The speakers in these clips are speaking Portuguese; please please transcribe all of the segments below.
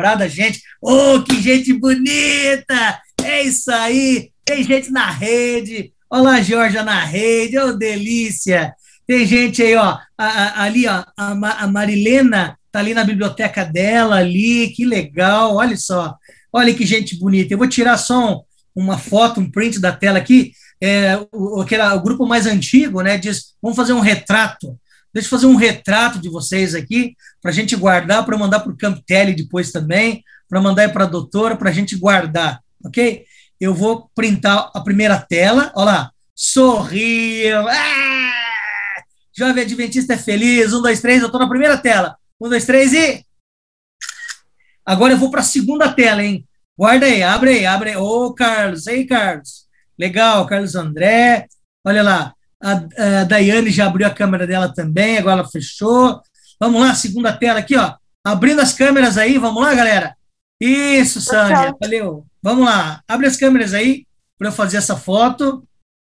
da gente. Oh, que gente bonita! É isso aí! Tem gente na rede. Olá, Georgia na rede. Oh, delícia! Tem gente aí, ó, a, a, ali, ó, a, a Marilena tá ali na biblioteca dela, ali, que legal, olha só. Olha que gente bonita. Eu vou tirar só uma foto, um print da tela aqui. É, o, aquele, o grupo mais antigo, né, diz, vamos fazer um retrato. Deixa eu fazer um retrato de vocês aqui, para a gente guardar, para mandar para o Camp Tele depois também, para mandar para a doutora, para a gente guardar, ok? Eu vou printar a primeira tela, olha lá, sorriam, ah! Jovem Adventista é feliz, um, dois, três, eu estou na primeira tela, um, dois, três e... Agora eu vou para a segunda tela, hein? Guarda aí, abre aí, abre aí. Ô, Carlos, ei, Carlos. Legal, Carlos André. Olha lá, a, a Daiane já abriu a câmera dela também, agora ela fechou. Vamos lá, segunda tela aqui, ó. Abrindo as câmeras aí, vamos lá, galera. Isso, Sânia, valeu. Vamos lá, abre as câmeras aí para eu fazer essa foto.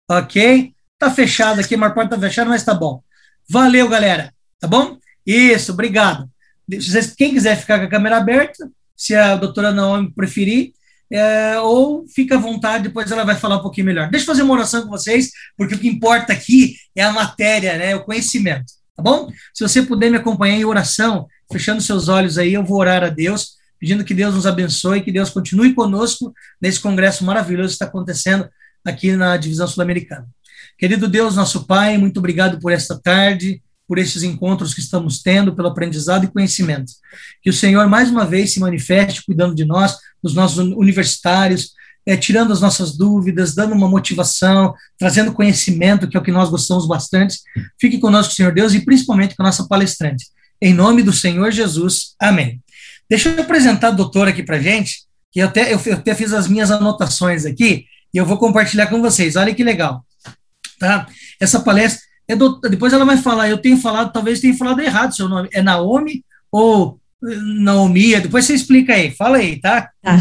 Ok? Tá fechado aqui, mas porta tá fechada, mas tá bom. Valeu, galera. Tá bom? Isso, obrigado. Quem quiser ficar com a câmera aberta, se a doutora Naomi preferir, é, ou fica à vontade, depois ela vai falar um pouquinho melhor. Deixa eu fazer uma oração com vocês, porque o que importa aqui é a matéria, né, o conhecimento, tá bom? Se você puder me acompanhar em oração, fechando seus olhos aí, eu vou orar a Deus, pedindo que Deus nos abençoe, que Deus continue conosco nesse congresso maravilhoso que está acontecendo aqui na divisão sul-americana. Querido Deus, nosso Pai, muito obrigado por esta tarde, por esses encontros que estamos tendo, pelo aprendizado e conhecimento. Que o Senhor, mais uma vez, se manifeste cuidando de nós, dos nossos universitários, é, tirando as nossas dúvidas, dando uma motivação, trazendo conhecimento, que é o que nós gostamos bastante. Fique conosco, Senhor Deus, e principalmente com a nossa palestrante. Em nome do Senhor Jesus. Amém. Deixa eu apresentar a doutora aqui para gente, que eu até, eu até fiz as minhas anotações aqui, e eu vou compartilhar com vocês. Olha que legal. Tá? Essa palestra é do, depois ela vai falar, eu tenho falado, talvez tenha falado errado seu nome. É Naomi ou Naomi? Depois você explica aí. Fala aí, tá? tá.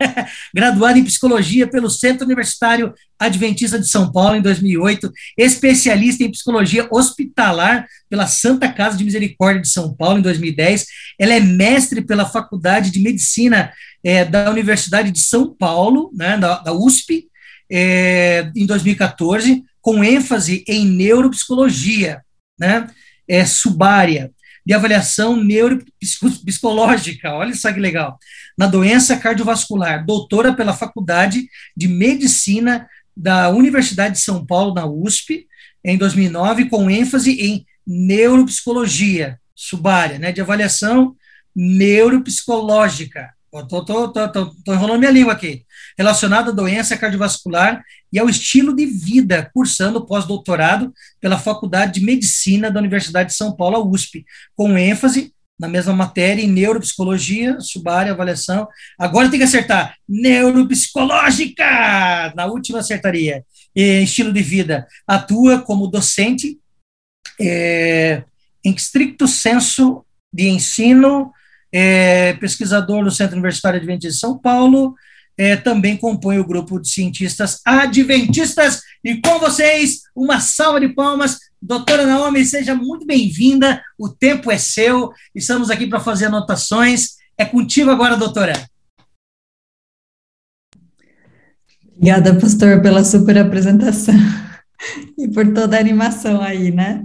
Graduada em psicologia pelo Centro Universitário Adventista de São Paulo em 2008, especialista em psicologia hospitalar pela Santa Casa de Misericórdia de São Paulo em 2010. Ela é mestre pela Faculdade de Medicina é, da Universidade de São Paulo, né, da, da USP, é, em 2014 com ênfase em neuropsicologia, né? É, subária, de avaliação neuropsicológica, olha só que legal, na doença cardiovascular, doutora pela Faculdade de Medicina da Universidade de São Paulo, na USP, em 2009, com ênfase em neuropsicologia subária, né, de avaliação neuropsicológica. Estou enrolando minha língua aqui. Relacionada à doença cardiovascular e ao estilo de vida, cursando pós-doutorado pela Faculdade de Medicina da Universidade de São Paulo, USP, com ênfase na mesma matéria em neuropsicologia, subárea, avaliação. Agora tem que acertar neuropsicológica! Na última acertaria. E, estilo de vida. Atua como docente é, em estricto senso de ensino é pesquisador no Centro Universitário Adventista de São Paulo, é, também compõe o grupo de cientistas adventistas. E com vocês, uma salva de palmas. Doutora Naomi, seja muito bem-vinda. O tempo é seu. Estamos aqui para fazer anotações. É contigo agora, doutora. Obrigada, pastor, pela super apresentação e por toda a animação aí, né?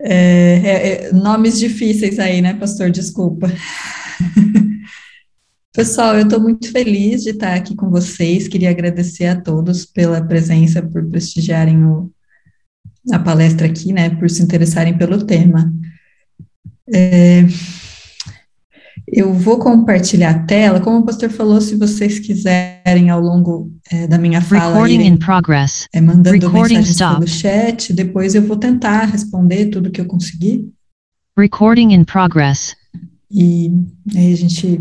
É, é, é, nomes difíceis aí, né, pastor? Desculpa. Pessoal, eu estou muito feliz de estar aqui com vocês. Queria agradecer a todos pela presença, por prestigiarem o, a palestra aqui, né, por se interessarem pelo tema. É, eu vou compartilhar a tela, como o pastor falou, se vocês quiserem ao longo é, da minha fala Recording in progress. É, mandando Recording mensagens stop. pelo chat, depois eu vou tentar responder tudo que eu conseguir. Recording in progress. E aí a gente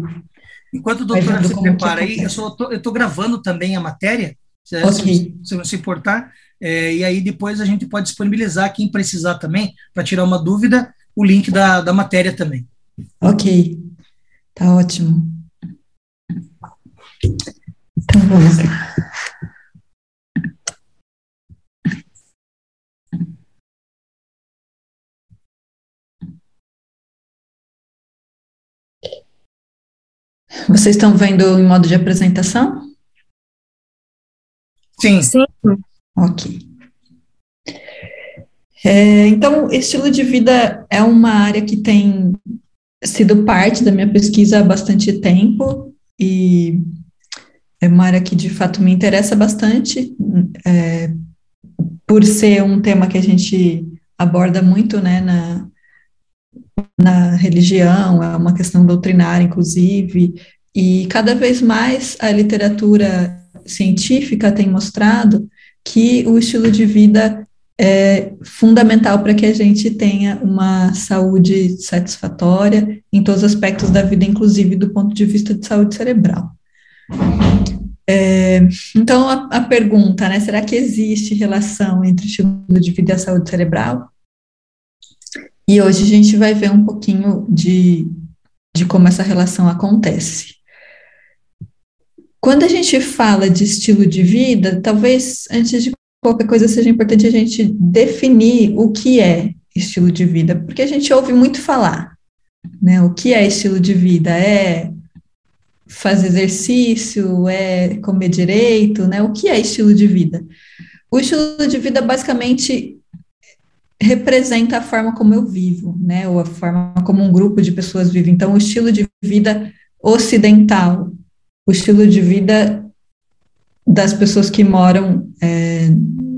Enquanto o doutor se prepara aí, eu estou gravando também a matéria, se, okay. se, se se importar, é, e aí depois a gente pode disponibilizar quem precisar também, para tirar uma dúvida, o link da, da matéria também. Ok. Tá ótimo. Então vamos lá. Vocês estão vendo em modo de apresentação? Sim. Sim. Ok. É, então, estilo de vida é uma área que tem sido parte da minha pesquisa há bastante tempo e é uma área que de fato me interessa bastante, é, por ser um tema que a gente aborda muito né, na, na religião, é uma questão doutrinária, inclusive, e cada vez mais a literatura científica tem mostrado que o estilo de vida é fundamental para que a gente tenha uma saúde satisfatória em todos os aspectos da vida, inclusive do ponto de vista de saúde cerebral. É, então, a, a, pergunta, né, será que existe relação entre estilo de vida e a saúde cerebral? E hoje a gente vai ver um pouquinho de, de como essa relação acontece. Quando a gente fala de estilo de vida, talvez antes de qualquer coisa seja importante a gente definir o que é estilo de vida, porque a gente ouve muito falar, né? O que é estilo de vida? É fazer exercício, é comer direito, né? O que é estilo de vida? O estilo de vida basicamente representa a forma como eu vivo, né? Ou a forma como um grupo de pessoas vive. Então, o estilo de vida ocidental, o estilo de vida das pessoas que moram é,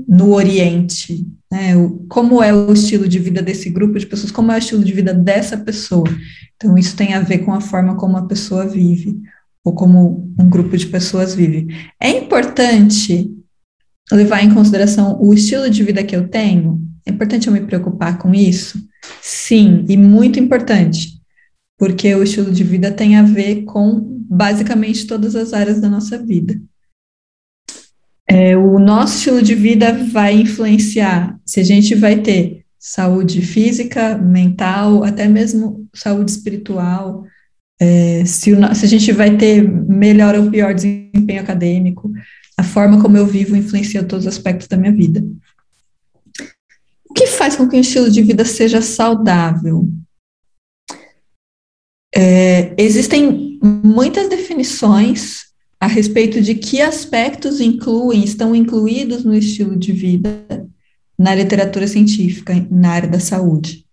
no Oriente, né? O, como é o estilo de vida desse grupo de pessoas, como é o estilo de vida dessa pessoa. Então, isso tem a ver com a forma como a pessoa vive, ou como um grupo de pessoas vive. É importante levar em consideração o estilo de vida que eu tenho? É importante eu me preocupar com isso? Sim, e muito importante, porque o estilo de vida tem a ver com basicamente todas as áreas da nossa vida. É, o nosso estilo de vida vai influenciar se a gente vai ter saúde física, mental, até mesmo saúde espiritual, é, se, o, se a gente vai ter melhor ou pior desempenho acadêmico, a forma como eu vivo influencia todos os aspectos da minha vida. O que faz com que o estilo de vida seja saudável? É, existem muitas definições a respeito de que aspectos incluem, estão incluídos no estilo de vida na literatura científica, na área da saúde.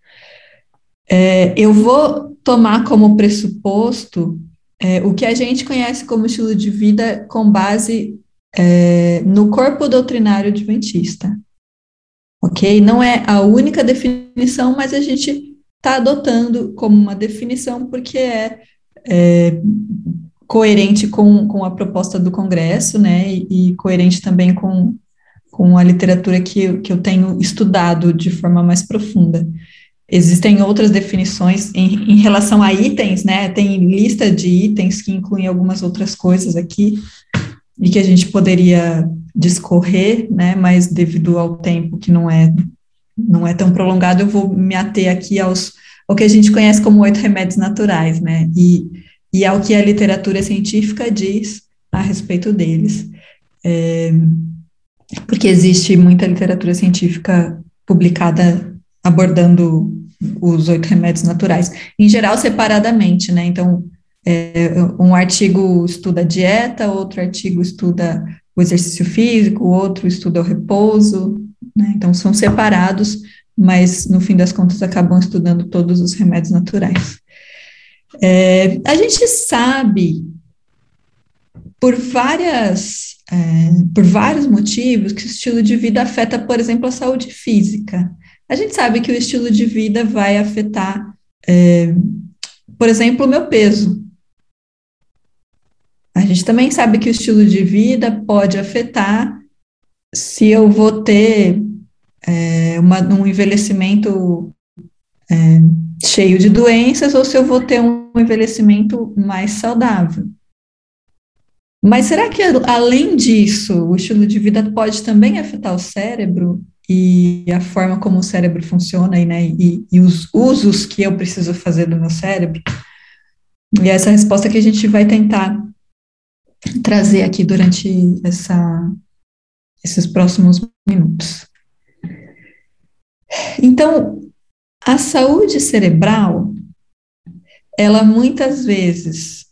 É, eu vou tomar como pressuposto é, o que a gente conhece como estilo de vida com base é, no corpo doutrinário adventista. Ok? Não é a única definição, mas a gente está adotando como uma definição porque é, é coerente com, com a proposta do Congresso, né, e, e coerente também com, com a literatura que, que eu tenho estudado de forma mais profunda. Existem outras definições em, em, relação a itens, né? Tem lista de itens que incluem algumas outras coisas aqui e que a gente poderia discorrer, né? Mas devido ao tempo que não é não é tão prolongado, eu vou me ater aqui aos ao que a gente conhece como oito remédios naturais, né? E, e ao que a literatura científica diz a respeito deles. É, porque existe muita literatura científica publicada abordando os oito remédios naturais, em geral separadamente, né? Então, é, um artigo estuda a dieta, outro artigo estuda o exercício físico, outro estuda o repouso, né? Então, são separados, mas no fim das contas acabam estudando todos os remédios naturais. É, a gente sabe por várias é, por vários motivos que o estilo de vida afeta, por exemplo, a saúde física. A gente sabe que o estilo de vida vai afetar, é, por exemplo, o meu peso. A gente também sabe que o estilo de vida pode afetar se eu vou ter é, uma, um envelhecimento é, cheio de doenças ou se eu vou ter um envelhecimento mais saudável. Mas será que, além disso, o estilo de vida pode também afetar o cérebro e a forma como o cérebro funciona e, né, e, e os usos que eu preciso fazer do meu cérebro. E essa resposta que a gente vai tentar trazer aqui durante essa, esses próximos minutos. Então, a saúde cerebral, ela muitas vezes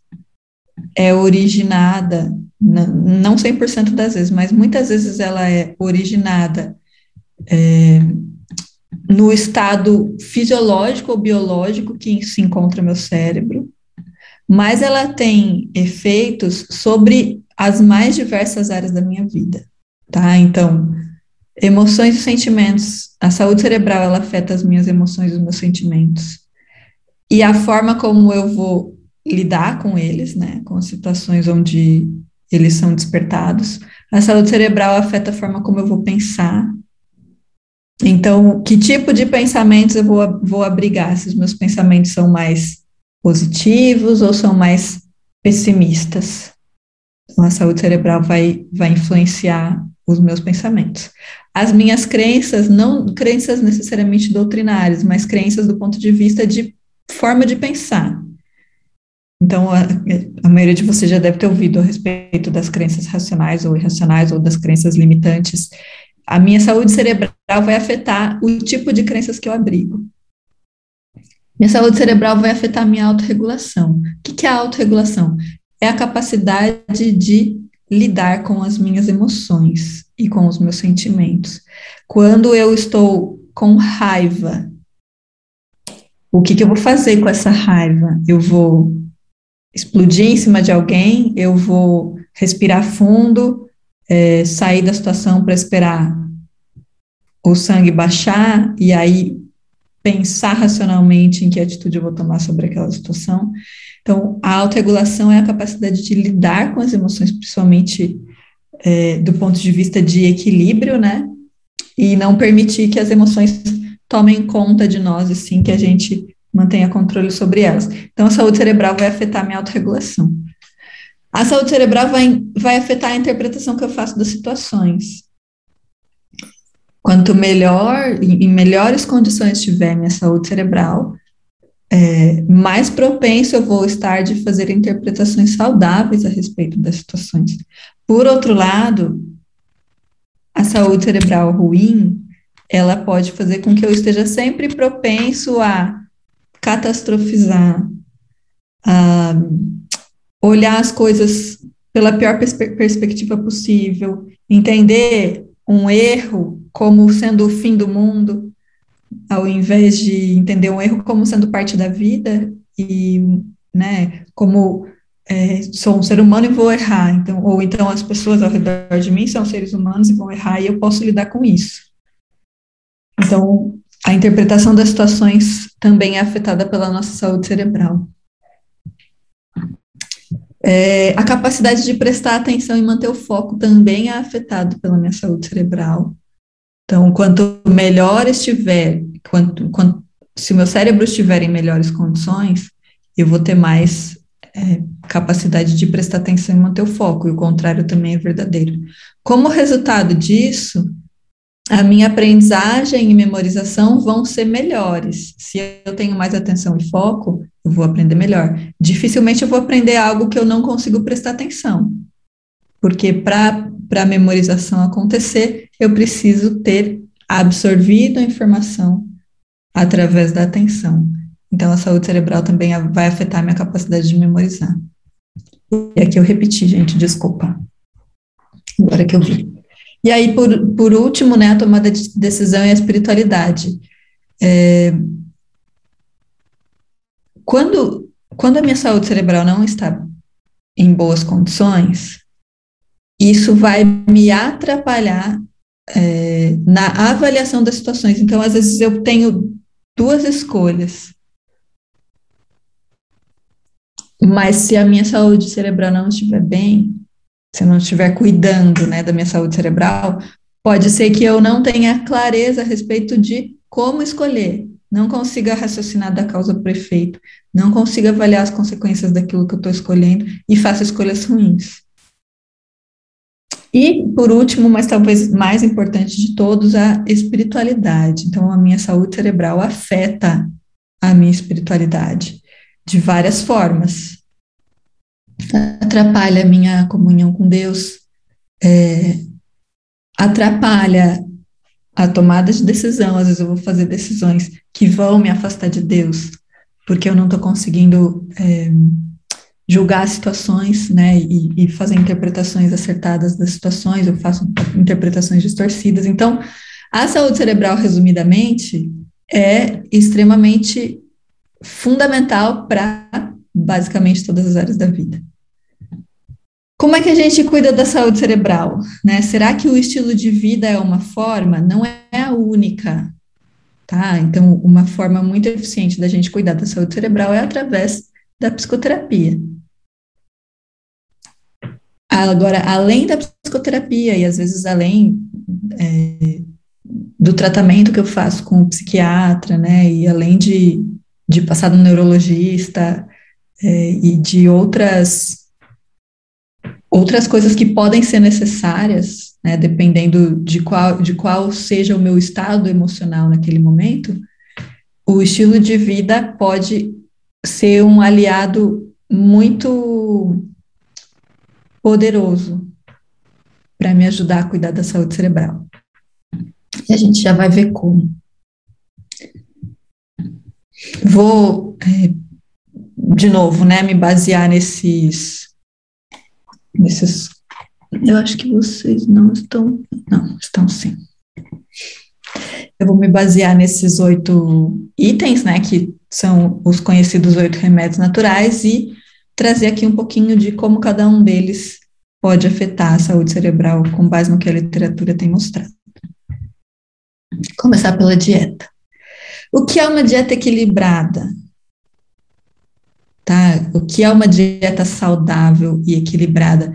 é originada, não 100% das vezes, mas muitas vezes ela é originada é, no estado fisiológico ou biológico que se encontra meu cérebro, mas ela tem efeitos sobre as mais diversas áreas da minha vida, tá? Então, emoções e sentimentos, a saúde cerebral ela afeta as minhas emoções os meus sentimentos. E a forma como eu vou lidar com eles, né, com as situações onde eles são despertados. A saúde cerebral afeta a forma como eu vou pensar. Então, que tipo de pensamentos eu vou, vou abrigar? Se os meus pensamentos são mais positivos ou são mais pessimistas? Então, a saúde cerebral vai, vai influenciar os meus pensamentos. As minhas crenças, não crenças necessariamente doutrinárias, mas crenças do ponto de vista de forma de pensar. Então, a, a, maioria de vocês já deve ter ouvido a respeito das crenças racionais ou irracionais ou das crenças limitantes. A minha saúde cerebral vai afetar o tipo de crenças que eu abrigo. Minha saúde cerebral vai afetar a minha autorregulação. O que é a autorregulação? É a capacidade de lidar com as minhas emoções e com os meus sentimentos. Quando eu estou com raiva, o que, que eu vou fazer com essa raiva? Eu vou explodir em cima de alguém, eu vou respirar fundo, é, sair da situação para esperar o sangue baixar e aí pensar racionalmente em que atitude eu vou tomar sobre aquela situação. Então, a autorregulação é a capacidade de lidar com as emoções, principalmente é, do ponto de vista de equilíbrio, né? E não permitir que as emoções tomem conta de nós, assim, que a gente mantenha controle sobre elas. Então, a saúde cerebral vai afetar a minha autorregulação. A saúde cerebral vai, vai afetar a interpretação que eu faço das situações. Quanto melhor, em melhores condições tiver minha saúde cerebral, é, mais propenso eu vou estar de fazer interpretações saudáveis a respeito das situações. Por outro lado, a saúde cerebral ruim, ela pode fazer com que eu esteja sempre propenso a catastrofizar, a olhar as coisas pela pior perspe perspectiva possível, entender um erro como sendo o fim do mundo, ao invés de entender um erro como sendo parte da vida e, né, como é, sou um ser humano e vou errar, então, ou então as pessoas ao redor de mim são seres humanos e vão errar e eu posso lidar com isso. Então, a interpretação das situações também é afetada pela nossa saúde cerebral. É, a capacidade de prestar atenção e manter o foco também é afetado pela minha saúde cerebral. Então, quanto melhor estiver, quanto, quanto, se meu cérebro estiver em melhores condições, eu vou ter mais é, capacidade de prestar atenção e manter o foco, e o contrário também é verdadeiro. Como resultado disso, a minha aprendizagem e memorização vão ser melhores. Se eu tenho mais atenção e foco, eu vou aprender melhor. Dificilmente eu vou aprender algo que eu não consigo prestar atenção. Porque para a memorização acontecer, eu preciso ter absorvido a informação através da atenção. Então, a saúde cerebral também vai afetar a minha capacidade de memorizar. E aqui eu repeti, gente, desculpa. Agora que eu vi. E aí, por, por último, né, a tomada de decisão e a espiritualidade. É, quando, quando a minha saúde cerebral não está em boas condições, isso vai me atrapalhar é, na avaliação das situações. Então, às vezes, eu tenho duas escolhas. Mas se a minha saúde cerebral não estiver bem, se eu não estiver cuidando né, da minha saúde cerebral, pode ser que eu não tenha clareza a respeito de como escolher, não consiga raciocinar da causa para efeito, não consiga avaliar as consequências daquilo que eu estou escolhendo e faça escolhas ruins. E, por último, mas talvez mais importante de todos, a espiritualidade. Então, a minha saúde cerebral afeta a minha espiritualidade de várias formas atrapalha a minha comunhão com Deus, é, atrapalha a tomada de decisão. Às vezes eu vou fazer decisões que vão me afastar de Deus, porque eu não estou conseguindo é, julgar situações, né, e, e, fazer interpretações acertadas das situações, eu faço interpretações distorcidas. Então, a saúde cerebral, resumidamente, é extremamente fundamental para basicamente todas as áreas da vida. Como é que a gente cuida da saúde cerebral? Né? Será que o estilo de vida é uma forma? Não é a única, tá? Então, uma forma muito eficiente da gente cuidar da saúde cerebral é através da psicoterapia. Agora, além da psicoterapia e às vezes além é, do tratamento que eu faço com o psiquiatra, né, e além de, de passar no neurologista é, e de outras outras coisas que podem ser necessárias, né, dependendo de qual, de qual seja o meu estado emocional naquele momento, o estilo de vida pode ser um aliado muito poderoso para me ajudar a cuidar da saúde cerebral. E a gente já vai ver como. Vou, é, de novo, né, me basear nesses nesses. Eu acho que vocês não estão. Não, estão sim. Eu vou me basear nesses oito itens, né, que são os conhecidos oito remédios naturais, e trazer aqui um pouquinho de como cada um deles pode afetar a saúde cerebral, com base no que a literatura tem mostrado. Começar pela dieta. O que é uma dieta equilibrada? tá? O que é uma dieta saudável e equilibrada,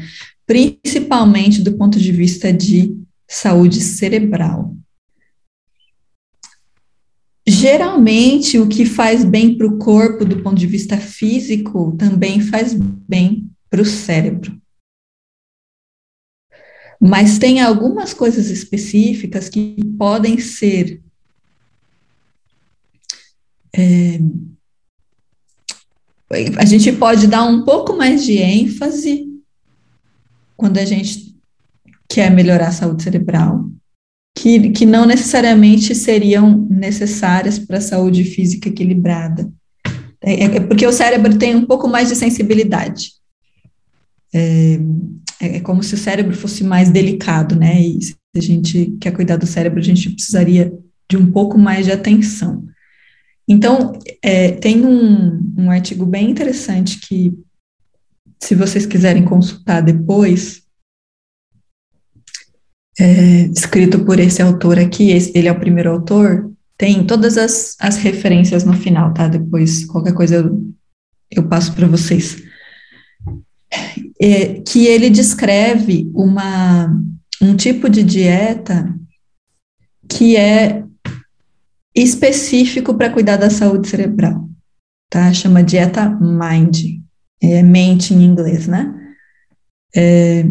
principalmente do ponto de vista de saúde cerebral. Geralmente, o que faz bem para o corpo do ponto de vista físico também faz bem para o cérebro. Mas tem algumas coisas específicas que podem ser é, a gente pode dar um pouco mais de ênfase quando a gente quer melhorar a saúde cerebral, que, que não necessariamente seriam necessárias para a saúde física equilibrada. É, é, porque o cérebro tem um pouco mais de sensibilidade. É, é, é como se o cérebro fosse mais delicado, né? E se a gente quer cuidar do cérebro, a gente precisaria de um pouco mais de atenção. Então, é, tem um, um artigo bem interessante que, se vocês quiserem consultar depois, é, escrito por esse autor aqui, ele é o primeiro autor, tem todas as, as referências no final, tá? Depois, qualquer coisa eu, eu passo para vocês. É, que ele descreve uma, um tipo de dieta que é específico para cuidar da saúde cerebral, tá? Chama dieta MIND, é mente em inglês, né? É,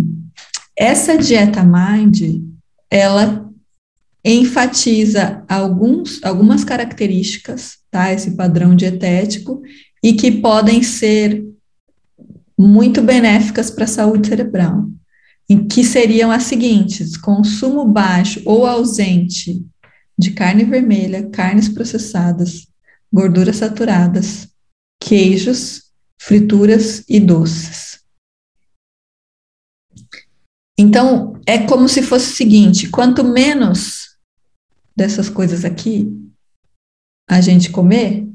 essa dieta MIND, ela enfatiza alguns, algumas características, tá? Esse padrão dietético, e que podem ser muito benéficas para a saúde cerebral, em que seriam as seguintes: consumo baixo ou ausente de carne vermelha, carnes processadas, gorduras saturadas, queijos, frituras e doces. Então, é como se fosse o seguinte: quanto menos dessas coisas aqui a gente comer,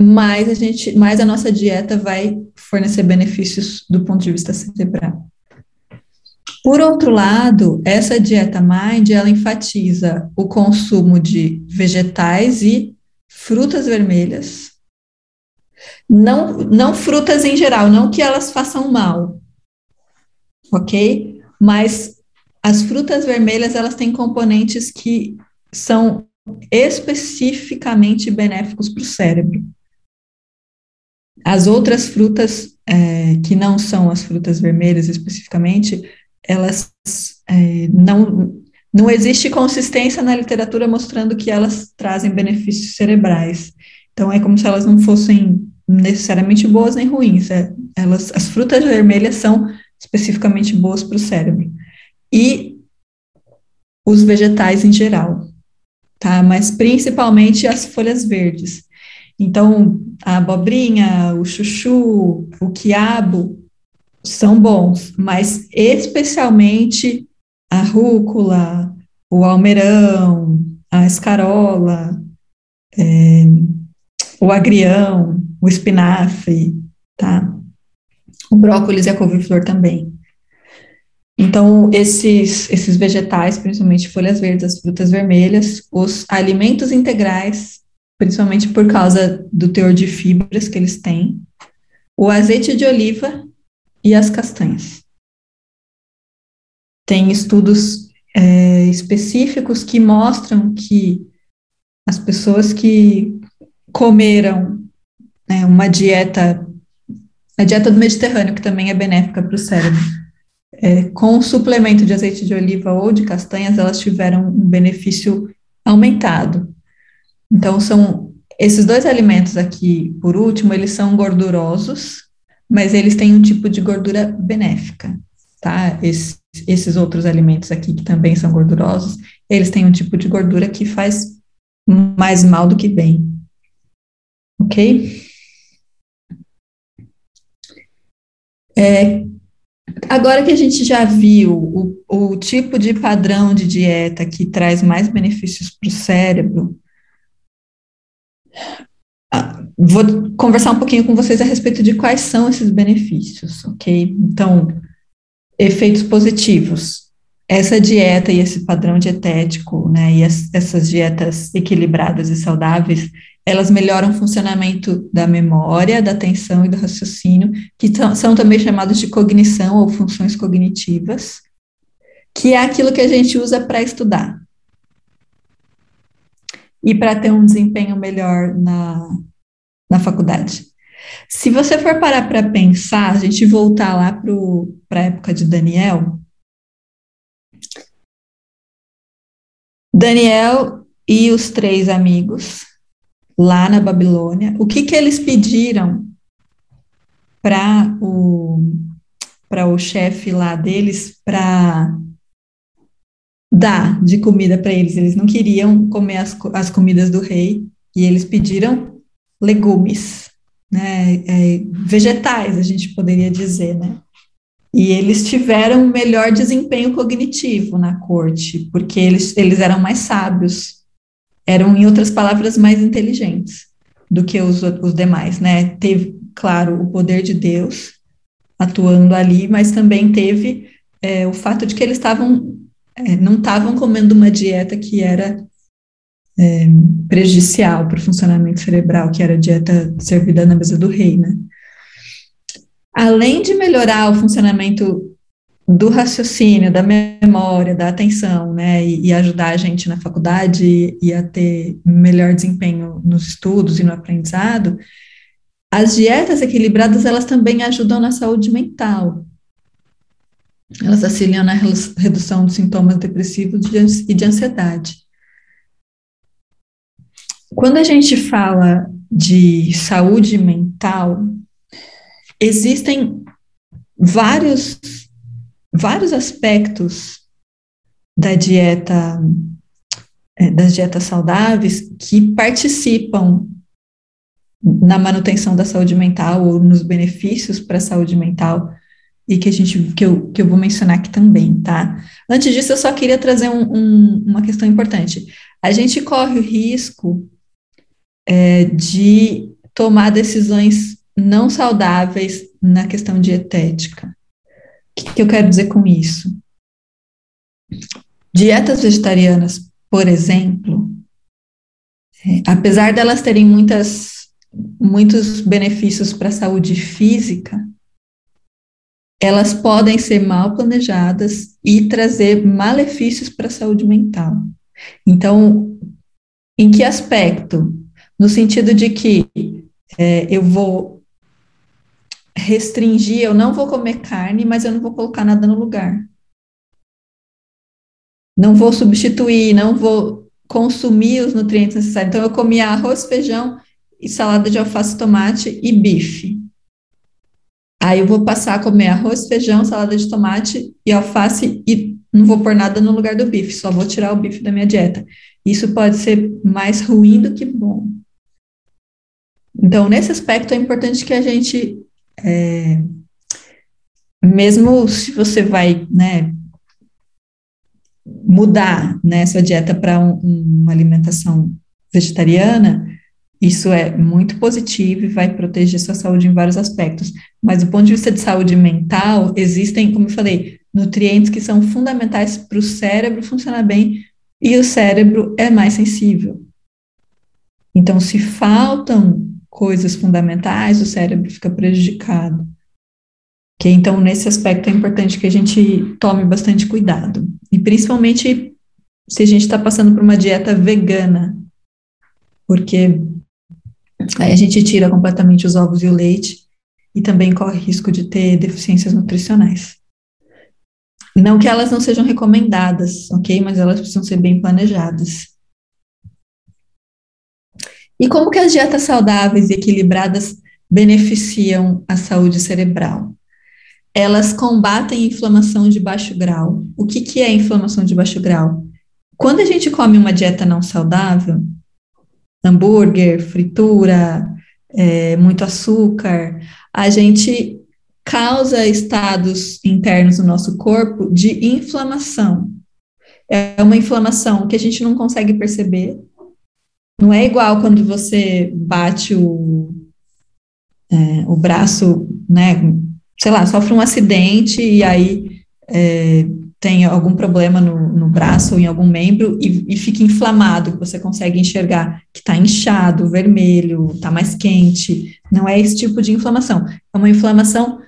mais a gente, mais a nossa dieta vai fornecer benefícios do ponto de vista cerebral. Por outro lado, essa dieta Mind, ela enfatiza o consumo de vegetais e frutas vermelhas. Não, não frutas em geral, não que elas façam mal, ok? Mas as frutas vermelhas, elas têm componentes que são especificamente benéficos para o cérebro. As outras frutas, é, que não são as frutas vermelhas especificamente, elas é, não, não existe consistência na literatura mostrando que elas trazem benefícios cerebrais. Então, é como se elas não fossem necessariamente boas nem ruins. É, elas, as frutas vermelhas são especificamente boas para o cérebro. E os vegetais em geral, tá? Mas principalmente as folhas verdes. Então, a abobrinha, o chuchu, o quiabo são bons, mas especialmente a rúcula, o almeirão, a escarola, é, o agrião, o espinafre, tá? O brócolis e a couve-flor também. Então, esses, esses vegetais, principalmente folhas verdes, as frutas vermelhas, os alimentos integrais, principalmente por causa do teor de fibras que eles têm, o azeite de oliva e as castanhas. Tem estudos é, específicos que mostram que as pessoas que comeram né, uma dieta, a dieta do Mediterrâneo, que também é benéfica para o cérebro, é, com suplemento de azeite de oliva ou de castanhas, elas tiveram um benefício aumentado. Então, são esses dois alimentos aqui, por último, eles são gordurosos, mas eles têm um tipo de gordura benéfica, tá? Esses, esses outros alimentos aqui, que também são gordurosos, eles têm um tipo de gordura que faz mais mal do que bem. Ok? É, Agora que a gente já viu o, o tipo de padrão de dieta que traz mais benefícios para o cérebro, vou conversar um pouquinho com vocês a respeito de quais são esses benefícios, ok? Então, efeitos positivos. Essa dieta e esse padrão dietético, né, e as, essas dietas equilibradas e saudáveis, elas melhoram o funcionamento da memória, da atenção e do raciocínio, que são também chamados de cognição ou funções cognitivas, que é aquilo que a gente usa para estudar. E para ter um desempenho melhor na, na faculdade. Se você for parar para pensar, a gente voltar lá para a época de Daniel. Daniel e os três amigos lá na Babilônia, o que, que eles pediram para o, para o chefe lá deles para dar de comida para eles. Eles não queriam comer as, as comidas do rei e eles pediram legumes, né, é, vegetais, a gente poderia dizer, né? E eles tiveram um melhor desempenho cognitivo na corte, porque eles, eles eram mais sábios eram, em outras palavras, mais inteligentes do que os, os demais, né? Teve, claro, o poder de Deus atuando ali, mas também teve é, o fato de que eles estavam, é, não estavam comendo uma dieta que era é, prejudicial para o funcionamento cerebral, que era a dieta servida na mesa do rei, né? Além de melhorar o funcionamento do raciocínio, da memória, da atenção, né, e, e, ajudar a gente na faculdade e a ter melhor desempenho nos estudos e no aprendizado, as dietas equilibradas, elas também ajudam na saúde mental. Elas auxiliam na redução dos sintomas depressivos e de ansiedade. Quando a gente fala de saúde mental, existem vários vários aspectos da dieta, é, das dietas saudáveis que participam na manutenção da saúde mental ou nos benefícios para a saúde mental e que a gente que eu, que eu vou mencionar aqui também, tá? Antes disso, eu só queria trazer um, um, uma questão importante. A gente corre o risco é, de tomar decisões não saudáveis na questão dietética. O que, eu quero dizer com isso? Dietas vegetarianas, por exemplo, é, apesar delas terem muitas, muitos benefícios para a saúde física, elas podem ser mal planejadas e trazer malefícios para a saúde mental. Então, em que aspecto? No sentido de que é, eu vou restringir, eu não vou comer carne, mas eu não vou colocar nada no lugar. Não vou substituir, não vou consumir os nutrientes necessários. Então, eu comia arroz, feijão e salada de alface, tomate e bife. Aí eu vou passar a comer arroz, feijão, salada de tomate e alface e não vou pôr nada no lugar do bife, só vou tirar o bife da minha dieta. Isso pode ser mais ruim do que bom. Então, nesse aspecto, é importante que a gente, é, mesmo se você vai, né, mudar, né, sua dieta para um, uma alimentação vegetariana, isso é muito positivo e vai proteger sua saúde em vários aspectos. Mas do ponto de vista de saúde mental, existem, como eu falei, nutrientes que são fundamentais para o cérebro funcionar bem e o cérebro é mais sensível. Então, se faltam coisas fundamentais, o cérebro fica prejudicado. Que então nesse aspecto é importante que a gente tome bastante cuidado e principalmente se a gente está passando por uma dieta vegana, porque aí a gente tira completamente os ovos e o leite e também corre risco de ter deficiências nutricionais. Não que elas não sejam recomendadas, ok? Mas elas precisam ser bem planejadas. E como que as dietas saudáveis e equilibradas beneficiam a saúde cerebral? Elas combatem inflamação de baixo grau. O que, que é inflamação de baixo grau? Quando a gente come uma dieta não saudável, hambúrguer, fritura, é, muito açúcar, a gente causa estados internos no nosso corpo de inflamação. É uma inflamação que a gente não consegue perceber. Não é igual quando você bate o, é, o braço, né? Sei lá, sofre um acidente e aí é, tem algum problema no, no, braço ou em algum membro e, e fica inflamado, você consegue enxergar que está inchado, vermelho, está mais quente. Não é esse tipo de inflamação. É uma inflamação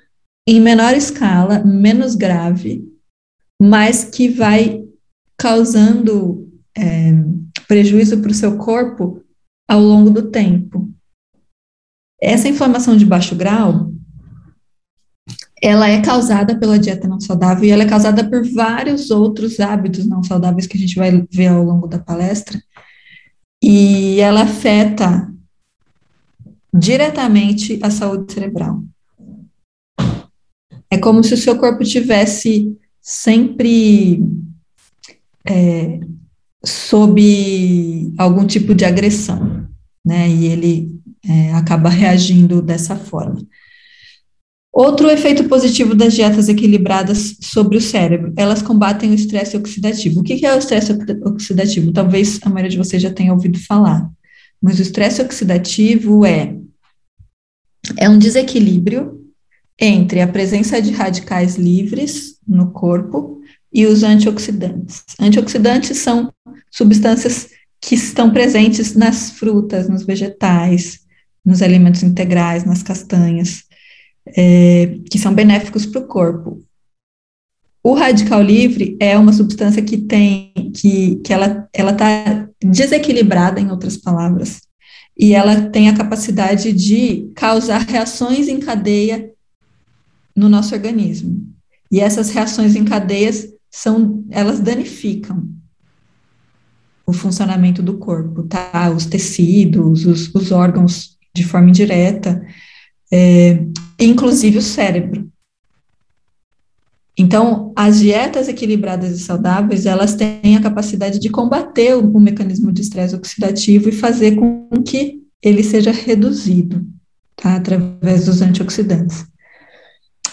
em menor escala, menos grave, mas que vai causando é, prejuízo para o seu corpo ao longo do tempo. Essa inflamação de baixo grau, ela é causada pela dieta não saudável e ela é causada por vários outros hábitos não saudáveis que a gente vai ver ao longo da palestra. E ela afeta diretamente a saúde cerebral. É como se o seu corpo tivesse sempre é, sob algum tipo de agressão, né? E ele é, acaba reagindo dessa forma. Outro efeito positivo das dietas equilibradas sobre o cérebro, elas combatem o estresse oxidativo. O que é o estresse oxidativo? Talvez a maioria de vocês já tenha ouvido falar, mas o estresse oxidativo é, é um desequilíbrio entre a presença de radicais livres no corpo e os antioxidantes. Antioxidantes são substâncias que estão presentes nas frutas, nos vegetais, nos alimentos integrais, nas castanhas, é, que são benéficos para o corpo. O radical livre é uma substância que tem, que, que ela está desequilibrada, em outras palavras, e ela tem a capacidade de causar reações em cadeia no nosso organismo. E essas reações em cadeias são, elas danificam o funcionamento do corpo, tá? Os tecidos, os, os órgãos de forma indireta, é, inclusive o cérebro. Então, as dietas equilibradas e saudáveis, elas têm a capacidade de combater o, o mecanismo de estresse oxidativo e fazer com que ele seja reduzido, tá? Através dos antioxidantes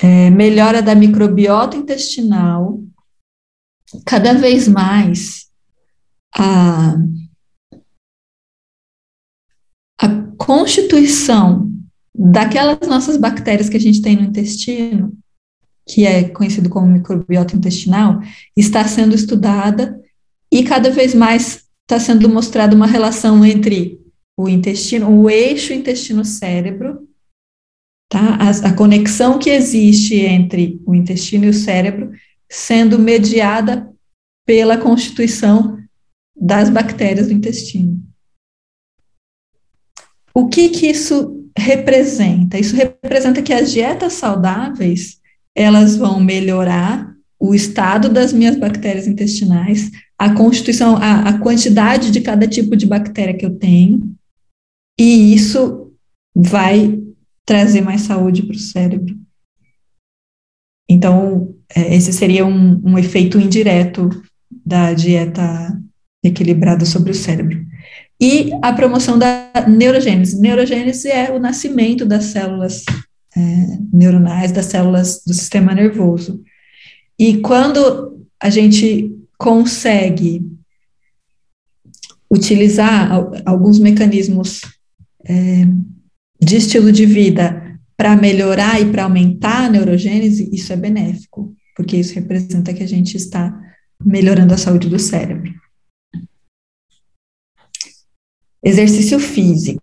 é, melhora da microbiota intestinal, cada vez mais a, a constituição daquelas nossas bactérias que a gente tem no intestino, que é conhecido como microbiota intestinal, está sendo estudada e cada vez mais está sendo mostrada uma relação entre o intestino, o eixo intestino-cérebro tá? A, a conexão que existe entre o intestino e o cérebro sendo mediada pela constituição das bactérias do intestino. O que que isso representa? Isso representa que as dietas saudáveis, elas vão melhorar o estado das minhas bactérias intestinais, a constituição, a, a quantidade de cada tipo de bactéria que eu tenho, e isso vai trazer mais saúde para o cérebro. Então, é, esse seria um, um efeito indireto da dieta equilibrada sobre o cérebro. e a promoção da neurogênese. Neurogênese é o nascimento das células é, neuronais, das células do sistema nervoso. E quando a gente consegue utilizar alguns mecanismos é, de estilo de vida para melhorar e para aumentar a neurogênese, isso é benéfico, porque isso representa que a gente está melhorando a saúde do cérebro. Exercício físico.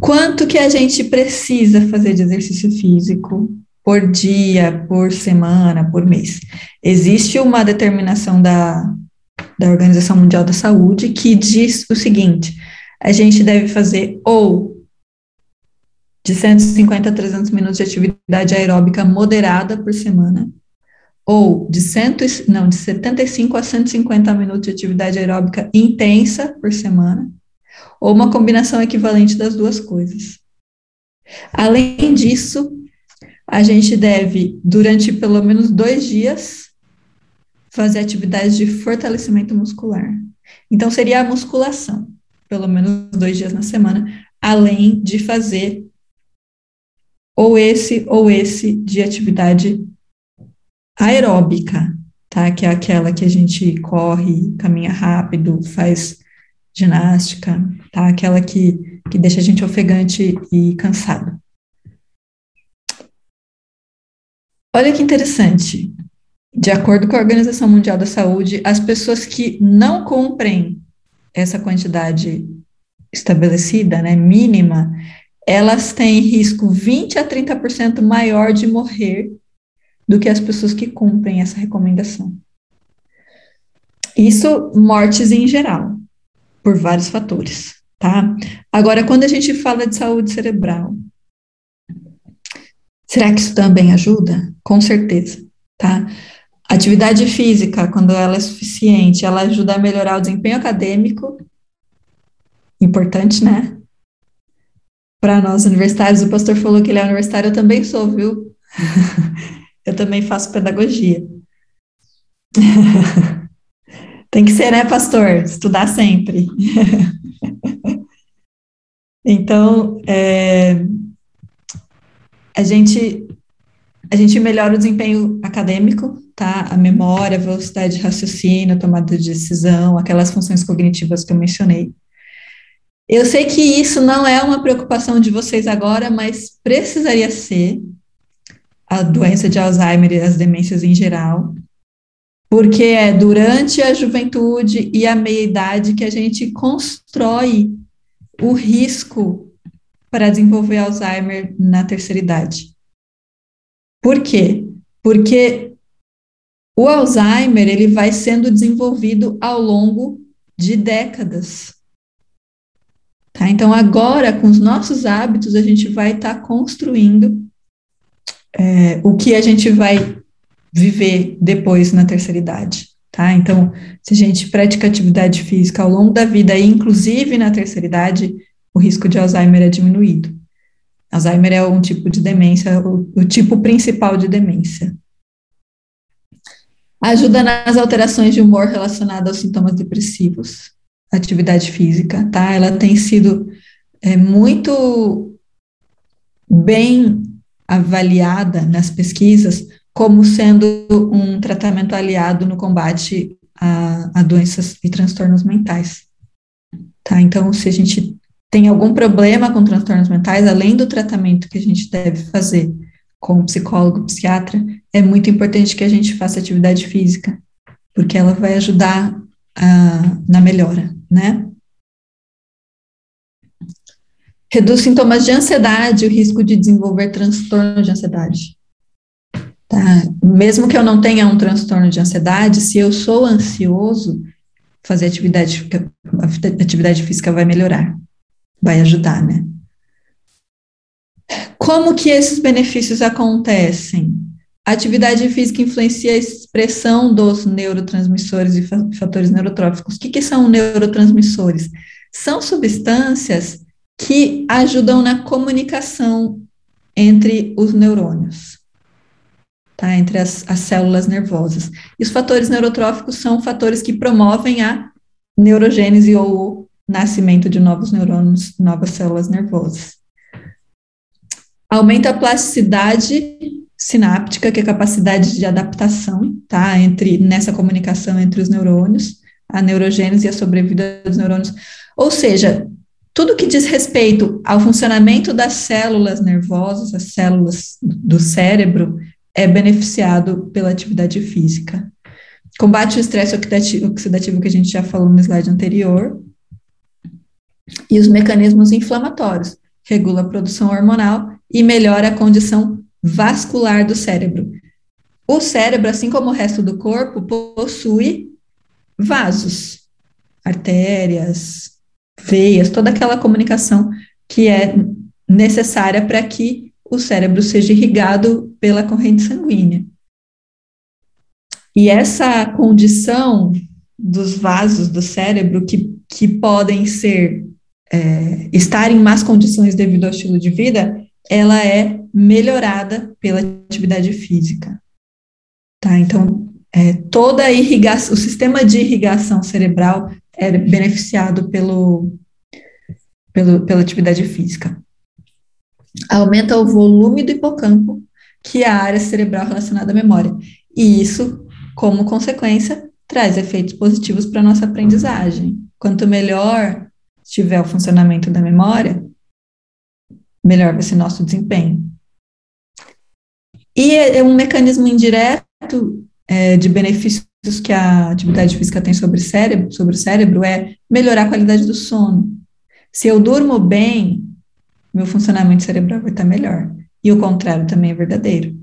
Quanto que a gente precisa fazer de exercício físico por dia, por semana, por mês? Existe uma determinação da, da Organização Mundial da Saúde que diz o seguinte: a gente deve fazer ou de 150 a 300 minutos de atividade aeróbica moderada por semana, ou de, não, de 75 a 150 minutos de atividade aeróbica intensa por semana, ou uma combinação equivalente das duas coisas. Além disso, a gente deve, durante pelo menos dois dias, fazer atividades de fortalecimento muscular. Então, seria a musculação, pelo menos dois dias na semana, além de fazer ou esse ou esse de atividade aeróbica, tá? Que é aquela que a gente corre, caminha rápido, faz ginástica, tá? Aquela que, que deixa a gente ofegante e cansado. Olha que interessante. De acordo com a Organização Mundial da Saúde, as pessoas que não cumprem essa quantidade estabelecida, né, mínima, elas têm risco 20 a 30% maior de morrer do que as pessoas que cumprem essa recomendação. Isso, mortes em geral, por vários fatores, tá? Agora, quando a gente fala de saúde cerebral, será que isso também ajuda? Com certeza, tá? Atividade física, quando ela é suficiente, ela ajuda a melhorar o desempenho acadêmico, importante, né? Para nós universitários, o pastor falou que ele é universitário, eu também sou, viu? eu também faço pedagogia. Tem que ser, né, pastor? Estudar sempre. então, é, a gente a gente melhora o desempenho acadêmico, tá? A memória, a velocidade de raciocínio, a tomada de decisão, aquelas funções cognitivas que eu mencionei. Eu sei que isso não é uma preocupação de vocês agora, mas precisaria ser, a doença de Alzheimer e as demências em geral, porque é durante a juventude e a meia-idade que a gente constrói o risco para desenvolver Alzheimer na terceira idade. Por quê? Porque o Alzheimer ele vai sendo desenvolvido ao longo de décadas. Tá? Então, agora, com os nossos hábitos, a gente vai estar tá construindo é, o que a gente vai viver depois na terceira idade, tá? Então, se a gente pratica atividade física ao longo da vida, inclusive na terceira idade, o risco de Alzheimer é diminuído. Alzheimer é um tipo de demência, o, o tipo principal de demência. Ajuda nas alterações de humor relacionadas aos sintomas depressivos, atividade física, tá? Ela tem sido é, muito bem avaliada nas pesquisas como sendo um tratamento aliado no combate a, a doenças e transtornos mentais. Tá? Então, se a gente tem algum problema com transtornos mentais, além do tratamento que a gente deve fazer com o psicólogo, psiquiatra, é muito importante que a gente faça atividade física, porque ela vai ajudar a, na melhora, né? Reduz sintomas de ansiedade, o risco de desenvolver transtorno de ansiedade. Tá? Mesmo que eu não tenha um transtorno de ansiedade, se eu sou ansioso, fazer atividade, atividade física vai melhorar, vai ajudar, né? Como que esses benefícios acontecem? A atividade física influencia a expressão dos neurotransmissores e fatores neurotróficos. O que, que são neurotransmissores? São substâncias que ajudam na comunicação entre os neurônios. tá? Entre as, as células nervosas. E os fatores neurotróficos são fatores que promovem a neurogênese ou nascimento de novos neurônios, novas células nervosas. Aumenta a plasticidade sináptica, que é a capacidade de adaptação, tá? Entre, nessa comunicação entre os neurônios, a neurogênese e a sobrevida dos neurônios. Ou seja, tudo que diz respeito ao funcionamento das células nervosas, as células do cérebro, é beneficiado pela atividade física. Combate o estresse oxidativo que a gente já falou no slide anterior. E os mecanismos inflamatórios. Regula a produção hormonal e melhora a condição vascular do cérebro. O cérebro, assim como o resto do corpo, possui vasos, artérias, veias, toda aquela comunicação que é necessária para que o cérebro seja irrigado pela corrente sanguínea. E essa condição dos vasos do cérebro que, que podem ser é, estar em más condições devido ao estilo de vida, ela é melhorada pela atividade física. Tá? Então, é, toda a irrigação, o sistema de irrigação cerebral é beneficiado pelo, pelo, pela atividade física. Aumenta o volume do hipocampo, que é a área cerebral relacionada à memória. E isso, como consequência, traz efeitos positivos para a nossa aprendizagem. Quanto melhor estiver o funcionamento da memória, melhor vai ser nosso desempenho. E é, é um mecanismo indireto é, de benefícios que a atividade física tem sobre o, cérebro, sobre o cérebro é melhorar a qualidade do sono. Se eu durmo bem, meu funcionamento cerebral vai estar melhor. E o contrário também é verdadeiro.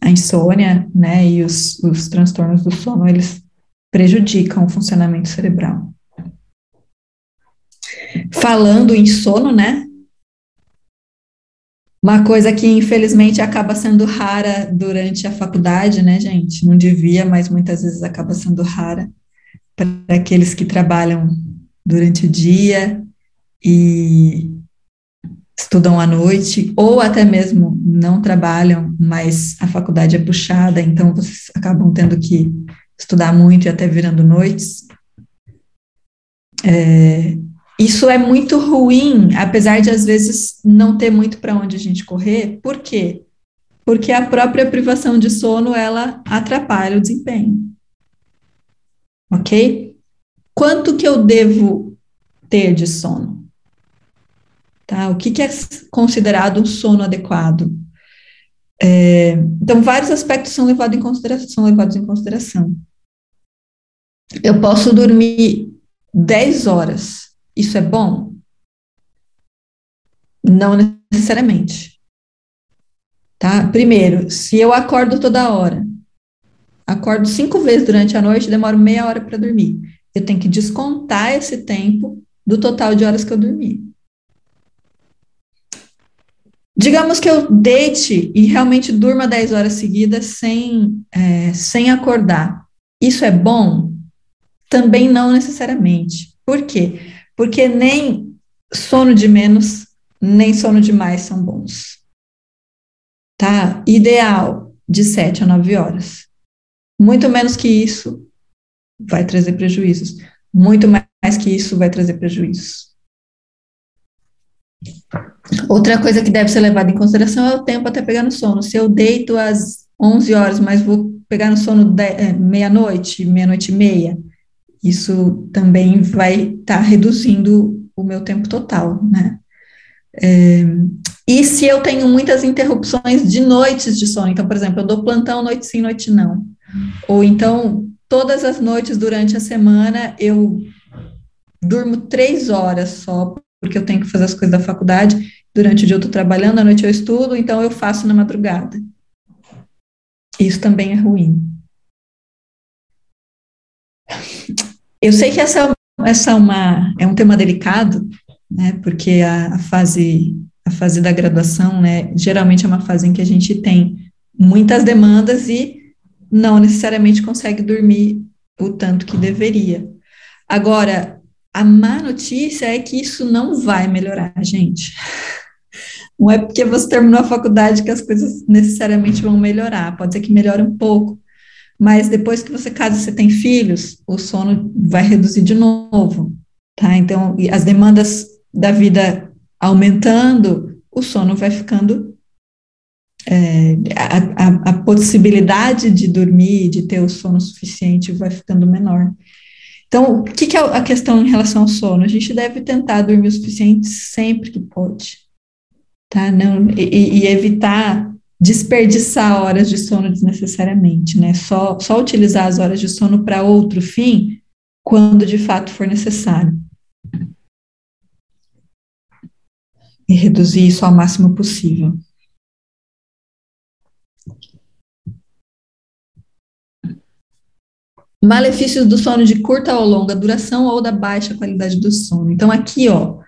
A insônia, né, e os, os transtornos do sono, eles prejudicam o funcionamento cerebral. Falando em sono, né, uma coisa que, infelizmente, acaba sendo rara durante a faculdade, né, gente? Não devia, mas muitas vezes acaba sendo rara para aqueles que trabalham durante o dia e estudam à noite, ou até mesmo não trabalham, mas a faculdade é puxada, então vocês acabam tendo que estudar muito e até virando noites. É, isso é muito ruim, apesar de às vezes não ter muito para onde a gente correr. Por quê? Porque a própria privação de sono ela atrapalha o desempenho. OK? Quanto que eu devo ter de sono? Tá? O que, que é considerado um sono adequado? É, então, vários aspectos são levados em consideração, são levados em consideração. Eu posso dormir 10 horas isso é bom? Não necessariamente. Tá? Primeiro, se eu acordo toda hora, acordo cinco vezes durante a noite, demoro meia hora para dormir. Eu tenho que descontar esse tempo do total de horas que eu dormi. Digamos que eu deite e realmente durma 10 horas seguidas sem, é, sem acordar. Isso é bom? Também não necessariamente. Por quê? Porque nem sono de menos, nem sono de mais são bons. Tá? Ideal de 7 a 9 horas. Muito menos que isso vai trazer prejuízos. Muito mais que isso vai trazer prejuízos. Outra coisa que deve ser levada em consideração é o tempo até pegar no sono. Se eu deito às 11 horas, mas vou pegar no sono é, meia-noite, meia-noite e meia, isso também vai estar tá reduzindo o meu tempo total, né? É, e se eu tenho muitas interrupções de noites de sono, então, por exemplo, eu dou plantão noite sim, noite não, ou então todas as noites durante a semana eu durmo três horas só, porque eu tenho que fazer as coisas da faculdade, durante o dia eu estou trabalhando, à noite eu estudo, então eu faço na madrugada. Isso também é ruim. Eu sei que essa, essa é, uma, é um tema delicado, né, porque a, a, fase, a fase da graduação, né, geralmente é uma fase em que a gente tem muitas demandas e não necessariamente consegue dormir o tanto que deveria. Agora, a má notícia é que isso não vai melhorar, gente. Não é porque você terminou a faculdade que as coisas necessariamente vão melhorar. Pode ser que melhore um pouco, mas depois que você casa você tem filhos, o sono vai reduzir de novo, tá? Então, as demandas da vida aumentando, o sono vai ficando é, a, a, a, possibilidade de dormir, de ter o sono suficiente, vai ficando menor. Então, o que, que, é a questão em relação ao sono? A gente deve tentar dormir o suficiente sempre que pode, tá? Não, e, e evitar desperdiçar horas de sono desnecessariamente, né? Só, só utilizar as horas de sono para outro fim quando de fato for necessário. E reduzir isso ao máximo possível. Malefícios do sono de curta ou longa duração ou da baixa qualidade do sono. Então, aqui, ó,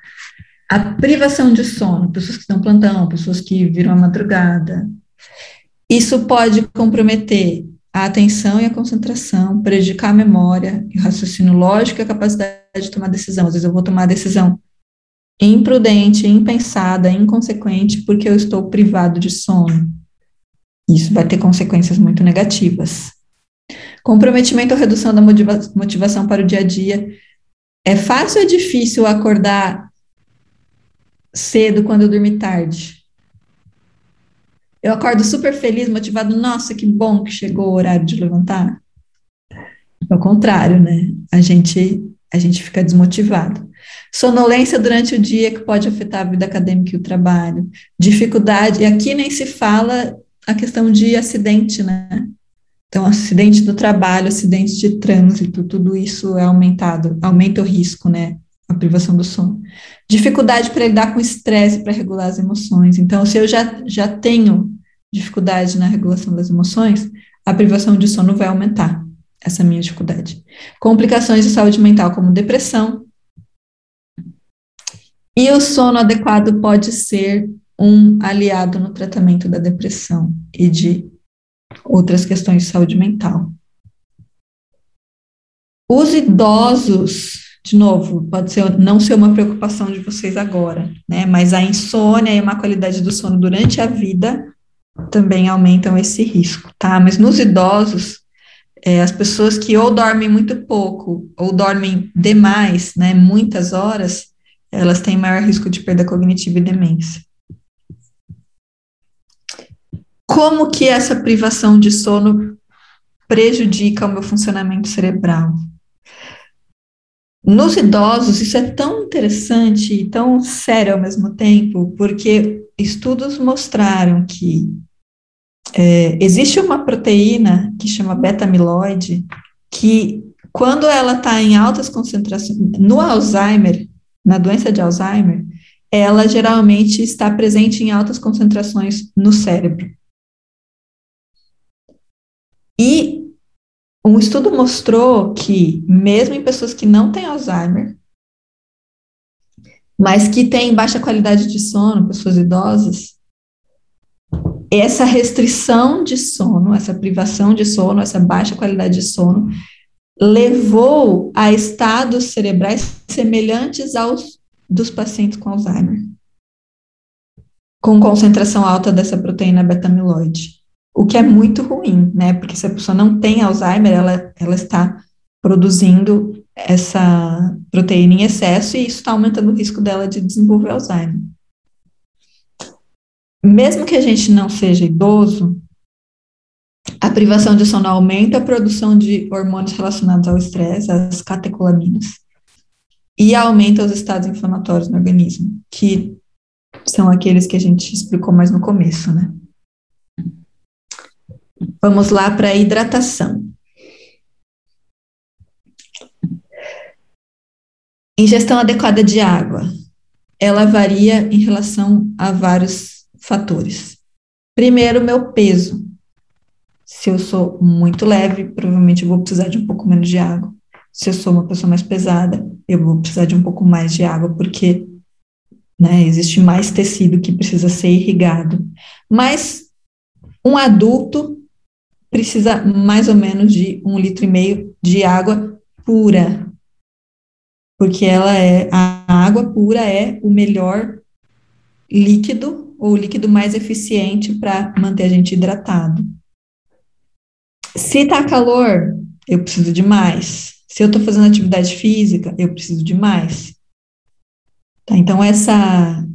a privação de sono, pessoas que estão plantão, pessoas que viram a madrugada, isso pode comprometer a atenção e a concentração, prejudicar a memória, o raciocínio lógico e a capacidade de tomar decisão. Às vezes eu vou tomar decisão imprudente, impensada, inconsequente, porque eu estou privado de sono. Isso vai ter consequências muito negativas. Comprometimento ou redução da motiva motivação para o dia a dia. É fácil ou é difícil acordar cedo quando eu dormi tarde? Eu acordo super feliz, motivado, nossa, que bom que chegou o horário de levantar. Ao contrário, né? A gente, a gente fica desmotivado. Sonolência durante o dia que pode afetar a vida acadêmica e o trabalho. Dificuldade, e aqui nem se fala a questão de acidente, né? Então, acidente do trabalho, acidente de trânsito, tudo isso é aumentado, aumenta o risco, né? A privação do sono. Dificuldade para lidar com estresse, para regular as emoções. Então, se eu já, já tenho dificuldade na regulação das emoções, a privação de sono vai aumentar essa minha dificuldade. Complicações de saúde mental, como depressão. E o sono adequado pode ser um aliado no tratamento da depressão e de outras questões de saúde mental. Os idosos, de novo, pode ser, não ser uma preocupação de vocês agora, né? Mas a insônia e a má qualidade do sono durante a vida também aumentam esse risco, tá? Mas nos idosos, é, as pessoas que ou dormem muito pouco ou dormem demais, né, muitas horas, elas têm maior risco de perda cognitiva e demência. Como que essa privação de sono prejudica o meu funcionamento cerebral? Nos idosos, isso é tão interessante e tão sério ao mesmo tempo, porque estudos mostraram que é, existe uma proteína que chama beta-amiloide, que quando ela está em altas concentrações, no Alzheimer, na doença de Alzheimer, ela geralmente está presente em altas concentrações no cérebro. E um estudo mostrou que, mesmo em pessoas que não têm Alzheimer, mas que têm baixa qualidade de sono, pessoas idosas, essa restrição de sono, essa privação de sono, essa baixa qualidade de sono, levou a estados cerebrais semelhantes aos dos pacientes com Alzheimer, com concentração alta dessa proteína beta-amiloide, o que é muito ruim, né? Porque se a pessoa não tem Alzheimer, ela, ela está produzindo essa proteína em excesso e isso está aumentando o risco dela de desenvolver Alzheimer mesmo que a gente não seja idoso, a privação de sono aumenta a produção de hormônios relacionados ao estresse, as catecolaminas, e aumenta os estados inflamatórios no organismo, que são aqueles que a gente explicou mais no começo, né? Vamos lá para a hidratação. Ingestão adequada de água. Ela varia em relação a vários fatores. Primeiro, meu peso. Se eu sou muito leve, provavelmente vou precisar de um pouco menos de água. Se eu sou uma pessoa mais pesada, eu vou precisar de um pouco mais de água, porque né, existe mais tecido que precisa ser irrigado. Mas um adulto precisa mais ou menos de um litro e meio de água pura, porque ela é a água pura é o melhor líquido ou o líquido mais eficiente para manter a gente hidratado. Se tá calor, eu preciso de mais. Se eu estou fazendo atividade física, eu preciso de mais. Tá, então, essa,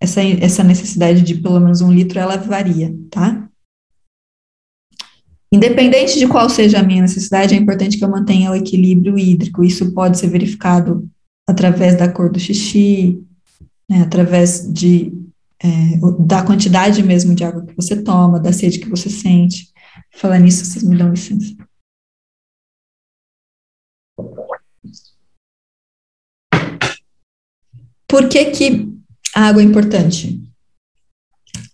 essa, essa necessidade de pelo menos um litro, ela varia, tá? Independente de qual seja a minha necessidade, é importante que eu mantenha o equilíbrio hídrico. Isso pode ser verificado através da cor do xixi, né, através de, é, da quantidade mesmo de água que você toma, da sede que você sente. Falar nisso, vocês me dão licença. Por que, que a água é importante?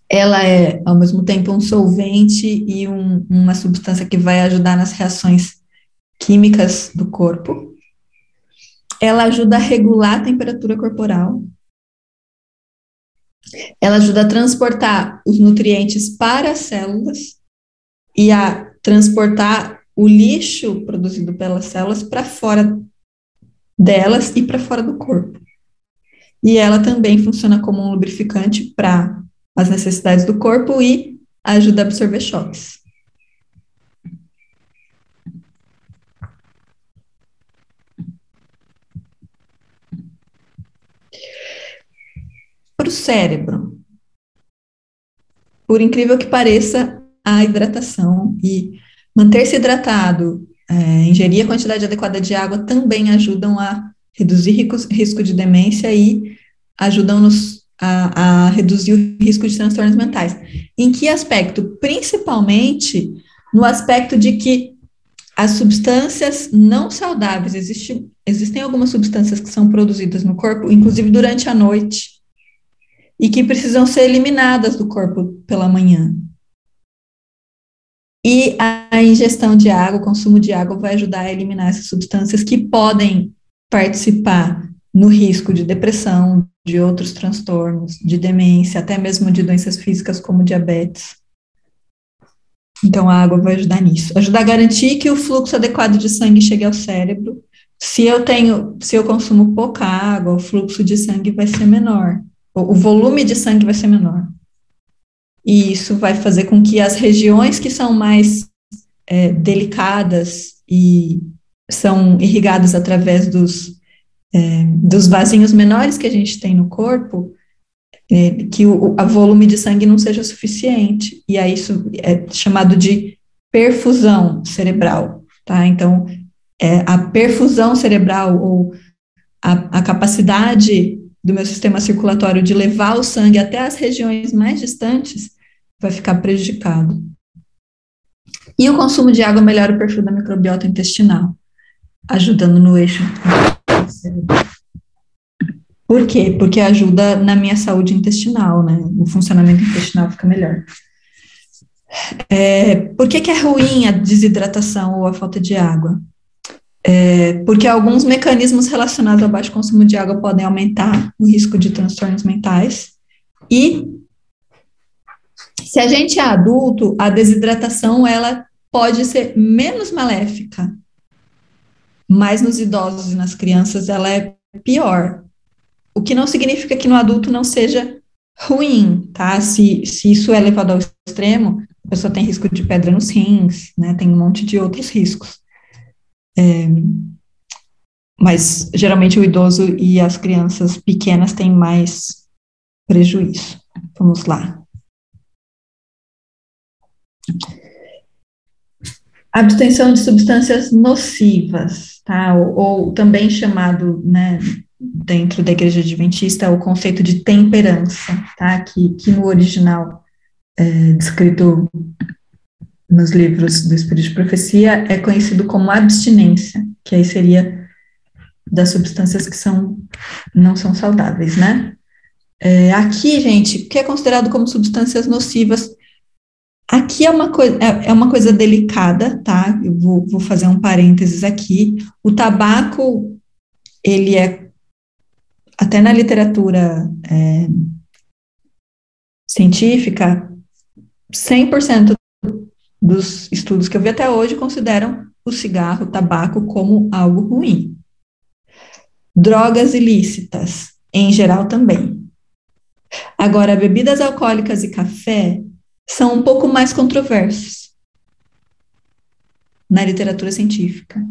Ela é, ao mesmo tempo, um solvente e um, uma substância que vai ajudar nas reações químicas do corpo. Ela ajuda a regular a temperatura corporal. Ela ajuda a transportar os nutrientes para as células e a transportar o lixo produzido pelas células para fora delas e para fora do corpo. E ela também funciona como um lubrificante para as necessidades do corpo e ajuda a absorver choques. Para o cérebro, por incrível que pareça, a hidratação e manter-se hidratado, é, ingerir a quantidade adequada de água também ajudam a reduzir risco de demência e ajudam-nos a, a, reduzir o risco de transtornos mentais. Em que aspecto? Principalmente no aspecto de que as substâncias não saudáveis, existe, existem algumas substâncias que são produzidas no corpo, inclusive durante a noite, e que precisam ser eliminadas do corpo pela manhã. E a ingestão de água, o consumo de água vai ajudar a eliminar essas substâncias que podem participar no risco de depressão, de outros transtornos, de demência, até mesmo de doenças físicas como diabetes. Então, a água vai ajudar nisso. Ajudar a garantir que o fluxo adequado de sangue chegue ao cérebro. Se eu tenho, se eu consumo pouca água, o fluxo de sangue vai ser menor. O volume de sangue vai ser menor. E isso vai fazer com que as regiões que são mais é, delicadas e são irrigadas através dos é, dos vasinhos menores que a gente tem no corpo, é, que o a volume de sangue não seja suficiente. E aí isso é chamado de perfusão cerebral, tá? Então, é, a perfusão cerebral ou a, a capacidade do meu sistema circulatório de levar o sangue até as regiões mais distantes vai ficar prejudicado. E o consumo de água melhora o perfil da microbiota intestinal, ajudando no eixo por quê? Porque ajuda na minha saúde intestinal, né? O funcionamento intestinal fica melhor. É, por que, que é ruim a desidratação ou a falta de água? É, porque alguns mecanismos relacionados ao baixo consumo de água podem aumentar o risco de transtornos mentais. E se a gente é adulto, a desidratação ela pode ser menos maléfica mas nos idosos e nas crianças ela é pior. O que não significa que no adulto não seja ruim, tá? Se, se isso é levado ao extremo, a pessoa tem risco de pedra nos rins, né? Tem um monte de outros riscos. É, mas geralmente o idoso e as crianças pequenas têm mais prejuízo. Vamos lá. Abstenção de substâncias nocivas, tá? Ou, ou também chamado, né, dentro da igreja adventista, o conceito de temperança, tá? Que, que no original é, descrito nos livros do Espírito de Profecia é conhecido como abstinência, que aí seria das substâncias que são não são saudáveis, né? É, aqui, gente, o que é considerado como substâncias nocivas Aqui é uma, coisa, é, é uma coisa delicada, tá? Eu vou, vou fazer um parênteses aqui. O tabaco, ele é, até na literatura é, científica, 100% dos estudos que eu vi até hoje consideram o cigarro, o tabaco, como algo ruim. Drogas ilícitas, em geral, também. Agora, bebidas alcoólicas e café são um pouco mais controversos na literatura científica,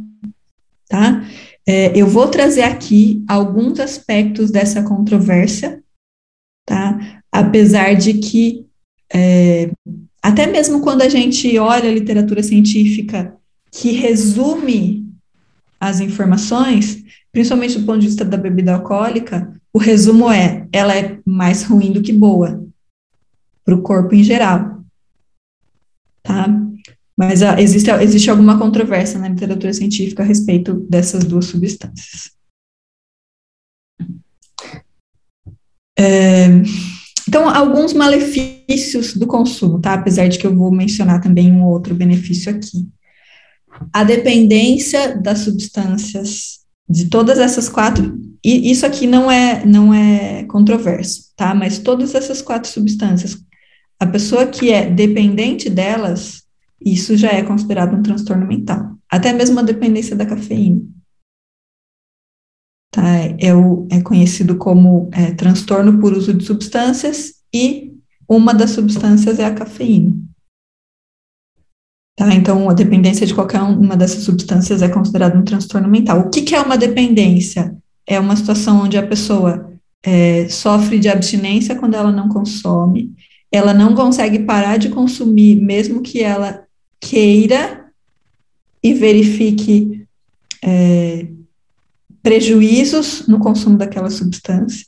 tá? É, eu vou trazer aqui alguns aspectos dessa controvérsia, tá? Apesar de que, é, até mesmo quando a gente olha a literatura científica que resume as informações, principalmente do ponto de vista da bebida alcoólica, o resumo é: ela é mais ruim do que boa para o corpo em geral. Tá? Mas ah, existe, existe alguma controvérsia na literatura científica a respeito dessas duas substâncias. É, então, alguns malefícios do consumo, tá? Apesar de que eu vou mencionar também um outro benefício aqui. A dependência das substâncias, de todas essas quatro, e isso aqui não é, não é controverso, tá? Mas todas essas quatro substâncias, a pessoa que é dependente delas, isso já é considerado um transtorno mental. Até mesmo a dependência da cafeína. Tá? É, o, é conhecido como é, transtorno por uso de substâncias e uma das substâncias é a cafeína. Tá? Então, a dependência de qualquer uma dessas substâncias é considerado um transtorno mental. O que, que é uma dependência? É uma situação onde a pessoa é, sofre de abstinência quando ela não consome, ela não consegue parar de consumir, mesmo que ela queira e verifique é, prejuízos no consumo daquela substância.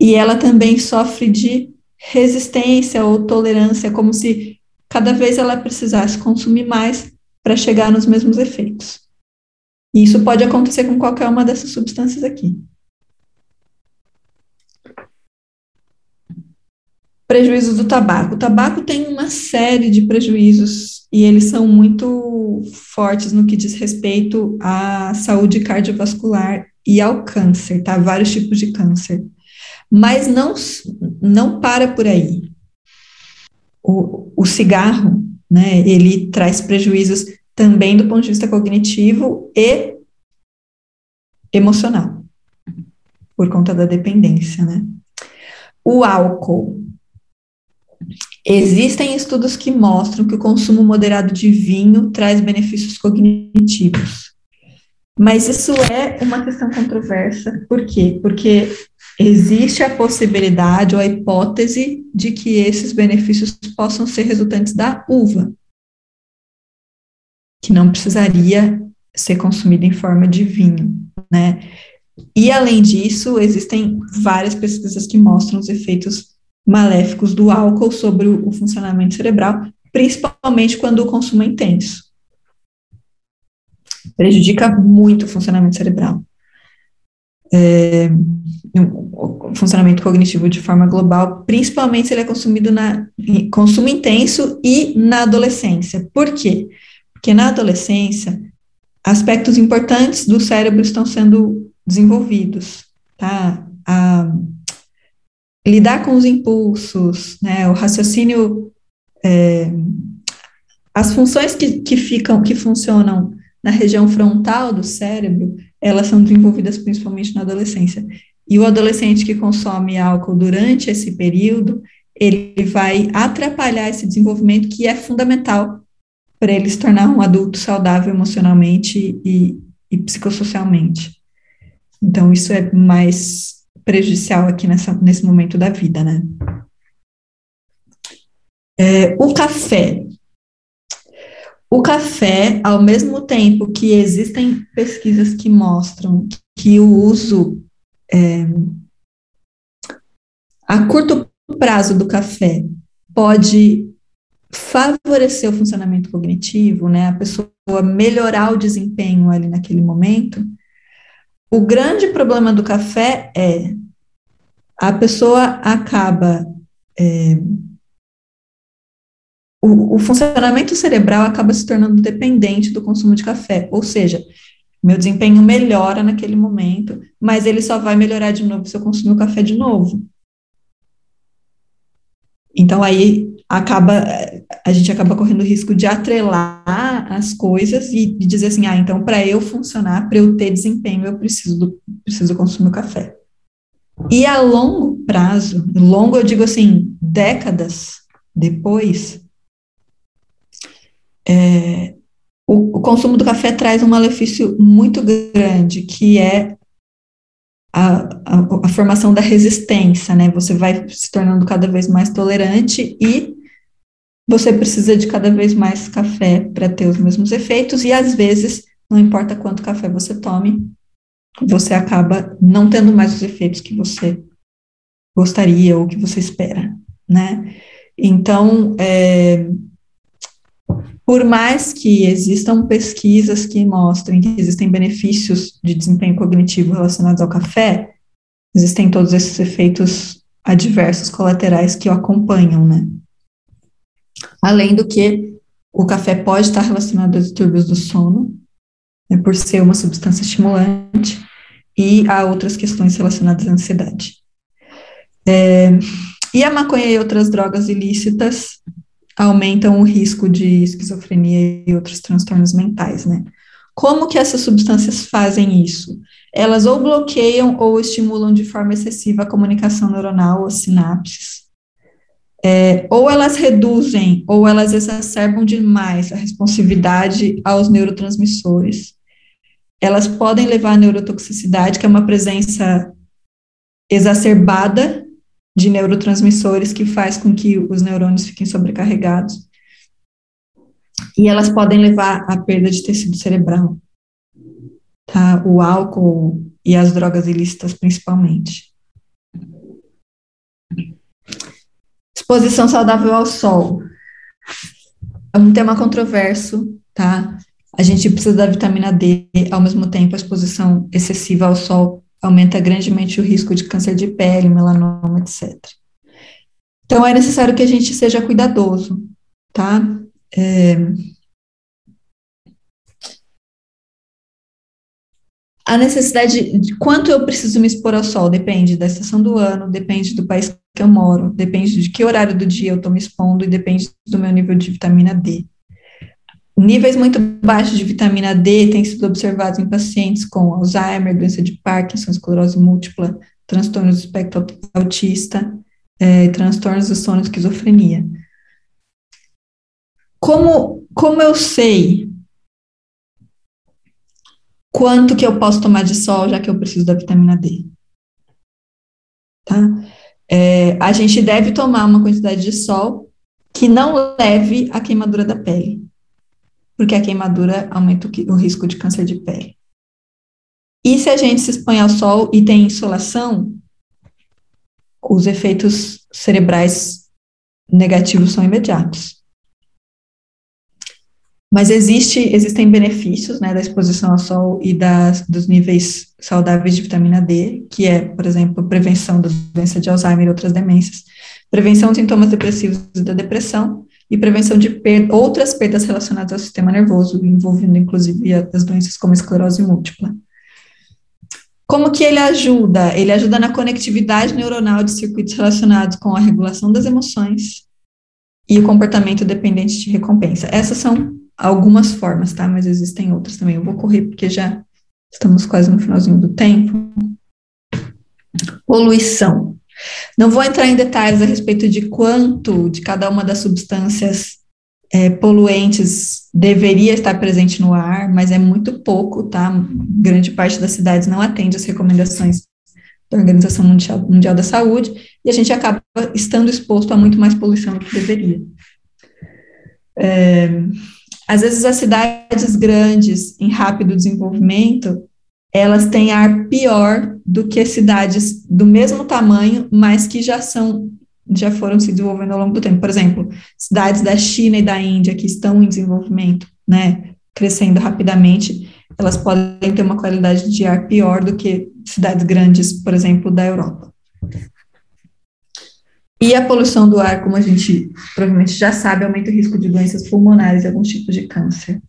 E ela também sofre de resistência ou tolerância, como se cada vez ela precisasse consumir mais para chegar nos mesmos efeitos. E isso pode acontecer com qualquer uma dessas substâncias aqui. Prejuízos do tabaco. O tabaco tem uma série de prejuízos e eles são muito fortes no que diz respeito à saúde cardiovascular e ao câncer, tá? Vários tipos de câncer. Mas não, não para por aí. O, o cigarro, né, ele traz prejuízos também do ponto de vista cognitivo e emocional, por conta da dependência, né? O álcool, Existem estudos que mostram que o consumo moderado de vinho traz benefícios cognitivos. Mas isso é uma questão controversa. Por quê? Porque existe a possibilidade ou a hipótese de que esses benefícios possam ser resultantes da uva, que não precisaria ser consumida em forma de vinho, né? E além disso, existem várias pesquisas que mostram os efeitos maléficos do álcool sobre o, funcionamento cerebral, principalmente quando o consumo é intenso. Prejudica muito o funcionamento cerebral. É, o funcionamento cognitivo de forma global, principalmente se ele é consumido na consumo intenso e na adolescência. Por quê? Porque na adolescência, aspectos importantes do cérebro estão sendo desenvolvidos, tá? A, lidar com os impulsos, né, o raciocínio, é, as funções que, que ficam, que funcionam na região frontal do cérebro, elas são desenvolvidas principalmente na adolescência. E o adolescente que consome álcool durante esse período, ele vai atrapalhar esse desenvolvimento que é fundamental para ele se tornar um adulto saudável emocionalmente e, e psicossocialmente. Então, isso é mais prejudicial aqui nessa, nesse momento da vida, né? É, o café. O café, ao mesmo tempo que existem pesquisas que mostram que o uso é, a curto prazo do café pode favorecer o funcionamento cognitivo, né, a pessoa melhorar o desempenho ali naquele momento, o grande problema do café é a pessoa acaba. É, o, o funcionamento cerebral acaba se tornando dependente do consumo de café, ou seja, meu desempenho melhora naquele momento, mas ele só vai melhorar de novo se eu consumir o café de novo. Então aí acaba a gente acaba correndo o risco de atrelar as coisas e, dizer assim, ah, então para eu funcionar, para eu ter desempenho, eu preciso do, preciso consumir café. E a longo longo prazo, longo eu digo assim, décadas depois, é, o, o, consumo do café traz um malefício muito grande, que é a, a, a, formação da resistência, né? Você vai se tornando cada vez mais tolerante e você precisa de cada vez mais café para ter os mesmos efeitos, e às vezes, não importa quanto café você tome, você acaba não tendo mais os efeitos que você gostaria ou que você espera, né? Então, é, por mais que existam pesquisas que mostrem que existem benefícios de desempenho cognitivo relacionados ao café, existem todos esses efeitos adversos colaterais que o acompanham, né? Além do que o café pode estar relacionado a distúrbios do sono, né, por ser uma substância estimulante, e a outras questões relacionadas à ansiedade. É, e a maconha e outras drogas ilícitas aumentam o risco de esquizofrenia e outros transtornos mentais, né? Como que essas substâncias fazem isso? Elas ou bloqueiam ou estimulam de forma excessiva a comunicação neuronal, as sinapses, é, ou elas reduzem ou elas exacerbam demais a responsividade aos neurotransmissores. Elas podem levar à neurotoxicidade, que é uma presença exacerbada de neurotransmissores que faz com que os neurônios fiquem sobrecarregados. E elas podem levar à perda de tecido cerebral. Tá? O álcool e as drogas ilícitas, principalmente. Exposição saudável ao sol. É um tema controverso, tá? A gente precisa da vitamina D, ao mesmo tempo a exposição excessiva ao sol aumenta grandemente o risco de câncer de pele, melanoma, etc. Então é necessário que a gente seja cuidadoso, tá? É... A necessidade de quanto eu preciso me expor ao sol depende da estação do ano, depende do país que eu moro, depende de que horário do dia eu estou me expondo e depende do meu nível de vitamina D. Níveis muito baixos de vitamina D têm sido observados em pacientes com Alzheimer, doença de Parkinson, esclerose múltipla, transtornos do espectro autista, é, transtornos do sono e esquizofrenia. Como, como eu sei quanto que eu posso tomar de sol, já que eu preciso da vitamina D? Tá? É, a gente deve tomar uma quantidade de sol que não leve à queimadura da pele, porque a queimadura aumenta o, risco de câncer de pele. E se a gente se expõe ao sol e tem insolação, os efeitos cerebrais negativos são imediatos. Mas existe, existem benefícios né, da exposição ao sol e das, dos níveis saudáveis de vitamina D, que é, por exemplo, prevenção da doença de Alzheimer e outras demências, prevenção de sintomas depressivos da depressão, e prevenção de outras perdas relacionadas ao sistema nervoso, envolvendo inclusive as doenças como esclerose múltipla. Como que ele ajuda? Ele ajuda na conectividade neuronal de circuitos relacionados com a regulação das emoções e o comportamento dependente de recompensa. Essas são algumas formas, tá? Mas existem outras também. Eu vou correr porque já estamos quase no finalzinho do tempo. Poluição. Não vou entrar em detalhes a respeito de quanto de cada uma das substâncias é, poluentes deveria estar presente no ar, mas é muito pouco, tá? Grande parte das cidades não atende às recomendações da Organização Mundial, Mundial da Saúde e a gente acaba estando exposto a muito mais poluição do que deveria. É, às vezes as cidades grandes em rápido desenvolvimento, elas têm ar pior do que cidades do mesmo tamanho, mas que já são já foram se desenvolvendo ao longo do tempo. Por exemplo, cidades da China e da Índia que estão em desenvolvimento, né, crescendo rapidamente, elas podem ter uma qualidade de ar pior do que cidades grandes, por exemplo, da Europa. E a poluição do ar, como a gente provavelmente já sabe, aumenta o risco de doenças pulmonares e alguns tipos de câncer.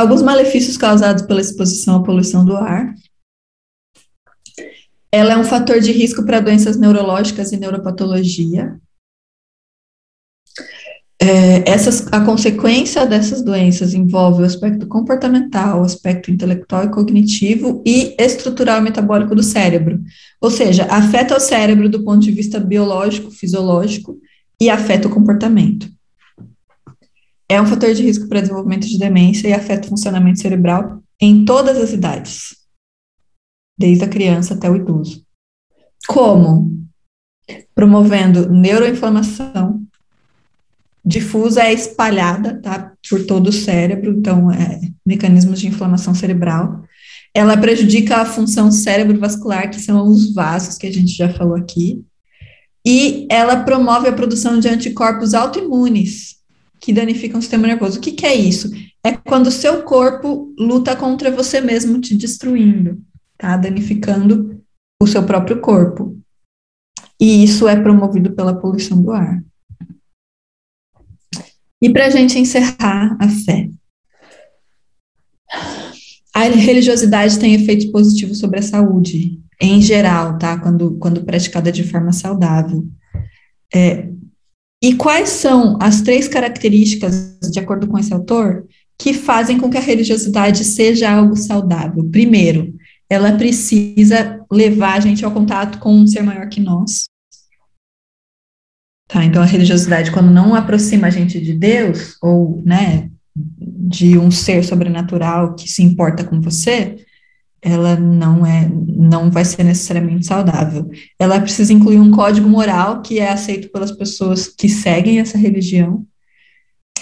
Alguns malefícios causados pela exposição à poluição do ar. Ela é um fator de risco para doenças neurológicas e neuropatologia. É, essas, a consequência dessas doenças envolve o aspecto comportamental, o aspecto intelectual e cognitivo e estrutural e metabólico do cérebro. Ou seja, afeta o cérebro do ponto de vista biológico, fisiológico e afeta o comportamento. É um fator de risco para desenvolvimento de demência e afeta o funcionamento cerebral em todas as idades desde a criança até o idoso. Como? Promovendo neuroinflamação difusa é espalhada, tá, por todo o cérebro, então é mecanismos de inflamação cerebral. Ela prejudica a função cérebrovascular, que são os vasos que a gente já falou aqui. E ela promove a produção de anticorpos autoimunes, que danificam o sistema nervoso. O que, que é isso? É quando o seu corpo luta contra você mesmo, te destruindo tá? Danificando o seu próprio corpo. E isso é promovido pela poluição do ar. E para a gente encerrar a fé. A religiosidade tem efeitos positivos sobre a saúde, em geral, tá? Quando, quando praticada de forma saudável. É, e quais são as três características, de acordo com esse autor, que fazem com que a religiosidade seja algo saudável? Primeiro, ela precisa levar a gente ao contato com um ser maior que nós. Tá, então a religiosidade, quando não aproxima a gente de Deus, ou, né, de um ser sobrenatural que se importa com você, ela não é, não vai ser necessariamente saudável. Ela precisa incluir um código moral que é aceito pelas pessoas que seguem essa religião,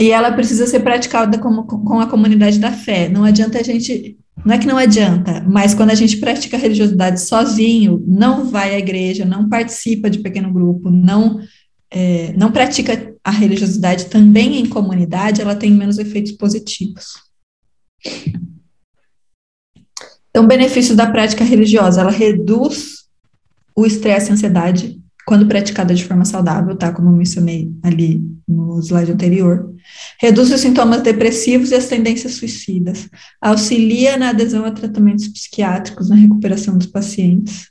e ela precisa ser praticada com, com a comunidade da fé. Não adianta a gente não é que não adianta, mas quando a gente pratica a religiosidade sozinho, não vai à igreja, não participa de pequeno grupo, não, é, não pratica a religiosidade também em comunidade, ela tem menos efeitos positivos. Então, benefícios da prática religiosa, ela reduz o estresse e a ansiedade quando praticada de forma saudável, tá? Como eu mencionei ali no slide anterior. Reduz os sintomas depressivos e as tendências suicidas. Auxilia na adesão a tratamentos psiquiátricos, na recuperação dos pacientes.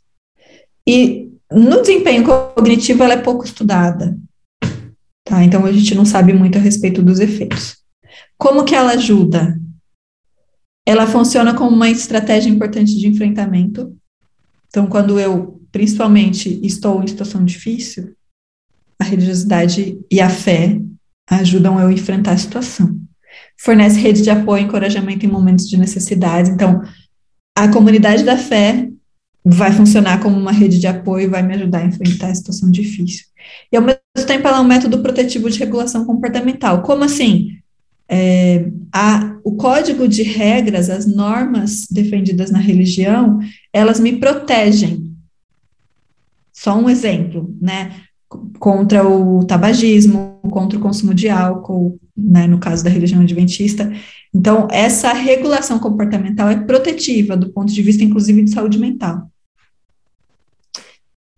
E no desempenho cognitivo, ela é pouco estudada. Tá? Então, a gente não sabe muito a respeito dos efeitos. Como que ela ajuda? Ela funciona como uma estratégia importante de enfrentamento. Então, quando eu principalmente estou em situação difícil, a religiosidade e a fé ajudam eu a enfrentar a situação. Fornece rede de apoio e encorajamento em momentos de necessidade. Então, a comunidade da fé vai funcionar como uma rede de apoio e vai me ajudar a enfrentar a situação difícil. E, ao mesmo tempo, ela é um método protetivo de regulação comportamental. Como assim? É, a, o código de regras, as normas defendidas na religião, elas me protegem só um exemplo, né? Contra o tabagismo, contra o consumo de álcool, né, no caso da religião adventista. Então, essa regulação comportamental é protetiva do ponto de vista, inclusive, de saúde mental.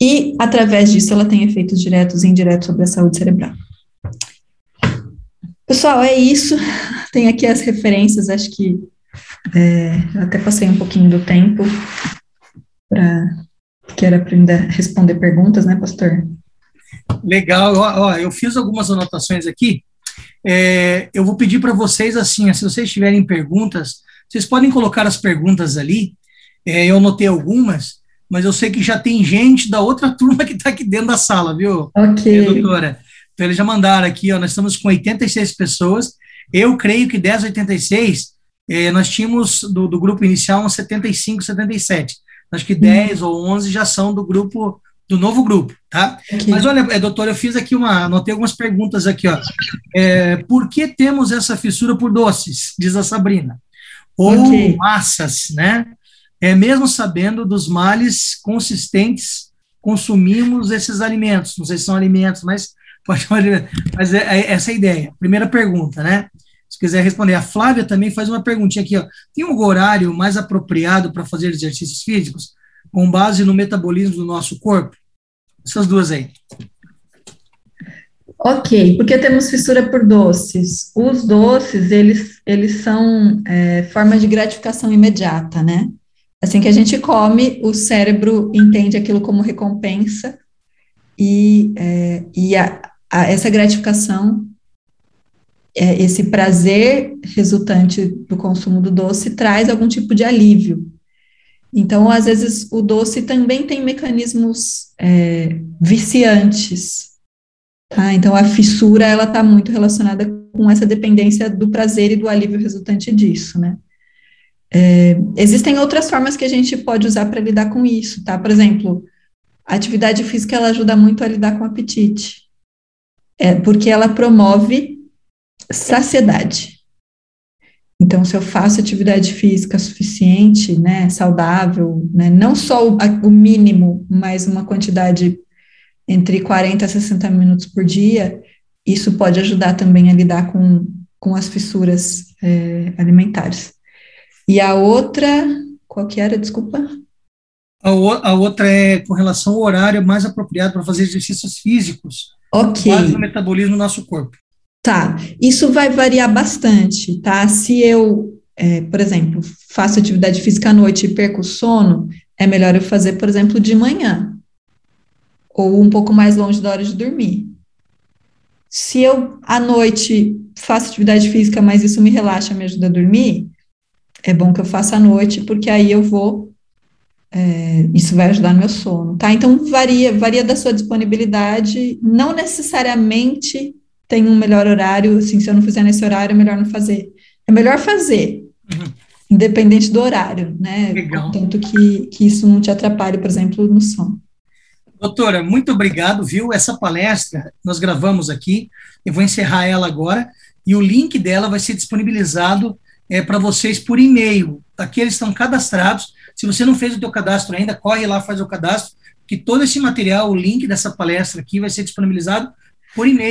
E, através disso, ela tem efeitos diretos e indiretos sobre a saúde cerebral. Pessoal, é isso. Tem aqui as referências, acho que é, até passei um pouquinho do tempo para que era para ainda responder perguntas, né, pastor? Legal. Ó, ó, eu fiz algumas anotações aqui. É, eu vou pedir para vocês assim, se vocês tiverem perguntas, vocês podem colocar as perguntas ali. É, eu anotei algumas, mas eu sei que já tem gente da outra turma que está aqui dentro da sala, viu? Ok. doutora. Então, eles já mandaram aqui, ó, nós estamos com 86 pessoas. Eu creio que 10, 86, é, nós tínhamos do, do grupo inicial uns 75, 77 acho que 10 uhum. ou 11 já são do grupo, do novo grupo, tá? Okay. Mas olha, é, doutor, eu fiz aqui uma, anotei algumas perguntas aqui, ó. É, por que temos essa fissura por doces, diz a Sabrina? Ou okay. massas, né? É, mesmo sabendo dos males consistentes, consumimos esses alimentos, não sei se são alimentos, mas pode mas é, é essa é a ideia. Primeira pergunta, né? Se quiser responder. A Flávia também faz uma perguntinha aqui. Ó. Tem um horário mais apropriado para fazer exercícios físicos com base no metabolismo do nosso corpo? Essas duas aí. Ok, porque temos fissura por doces. Os doces, eles, eles são é, forma de gratificação imediata, né? Assim que a gente come, o cérebro entende aquilo como recompensa e, é, e a, a, essa gratificação, é, esse prazer resultante do consumo do doce traz algum tipo de alívio. Então, às vezes, o doce também tem mecanismos é, viciantes. Tá? Então, a fissura, ela está muito relacionada com essa dependência do prazer e do alívio resultante disso, né? É, existem outras formas que a gente pode usar para lidar com isso, tá? Por exemplo, a atividade física, ela ajuda muito a lidar com o apetite. É, porque ela promove saciedade. Então, se eu faço atividade física suficiente, né, saudável, né, não só o, o, mínimo, mas uma quantidade entre 40 a 60 minutos por dia, isso pode ajudar também a lidar com, com as fissuras é, alimentares. E a outra, qual que era, desculpa? A, o, a outra é com relação ao horário mais apropriado para fazer exercícios físicos. Ok. o metabolismo do nosso corpo. Tá, isso vai variar bastante, tá? Se eu, é, por exemplo, faço atividade física à noite e perco o sono, é melhor eu fazer, por exemplo, de manhã, ou um pouco mais longe da hora de dormir. Se eu, à noite, faço atividade física, mas isso me relaxa, me ajuda a dormir, é bom que eu faça à noite, porque aí eu vou, é, isso vai ajudar no meu sono, tá? Então, varia, varia da sua disponibilidade, não necessariamente tem um melhor horário, assim, se eu não fizer nesse horário, é melhor não fazer. É melhor fazer, uhum. independente do horário, né? Legal. Tanto que, que isso não te atrapalhe, por exemplo, no sono. Doutora, muito obrigado, viu? Essa palestra nós gravamos aqui, eu vou encerrar ela agora, e o link dela vai ser disponibilizado é, para vocês por e-mail. Aqui eles estão cadastrados. Se você não fez o teu cadastro ainda, corre lá, faz o cadastro, que todo esse material, o link dessa palestra aqui vai ser disponibilizado por e-mail.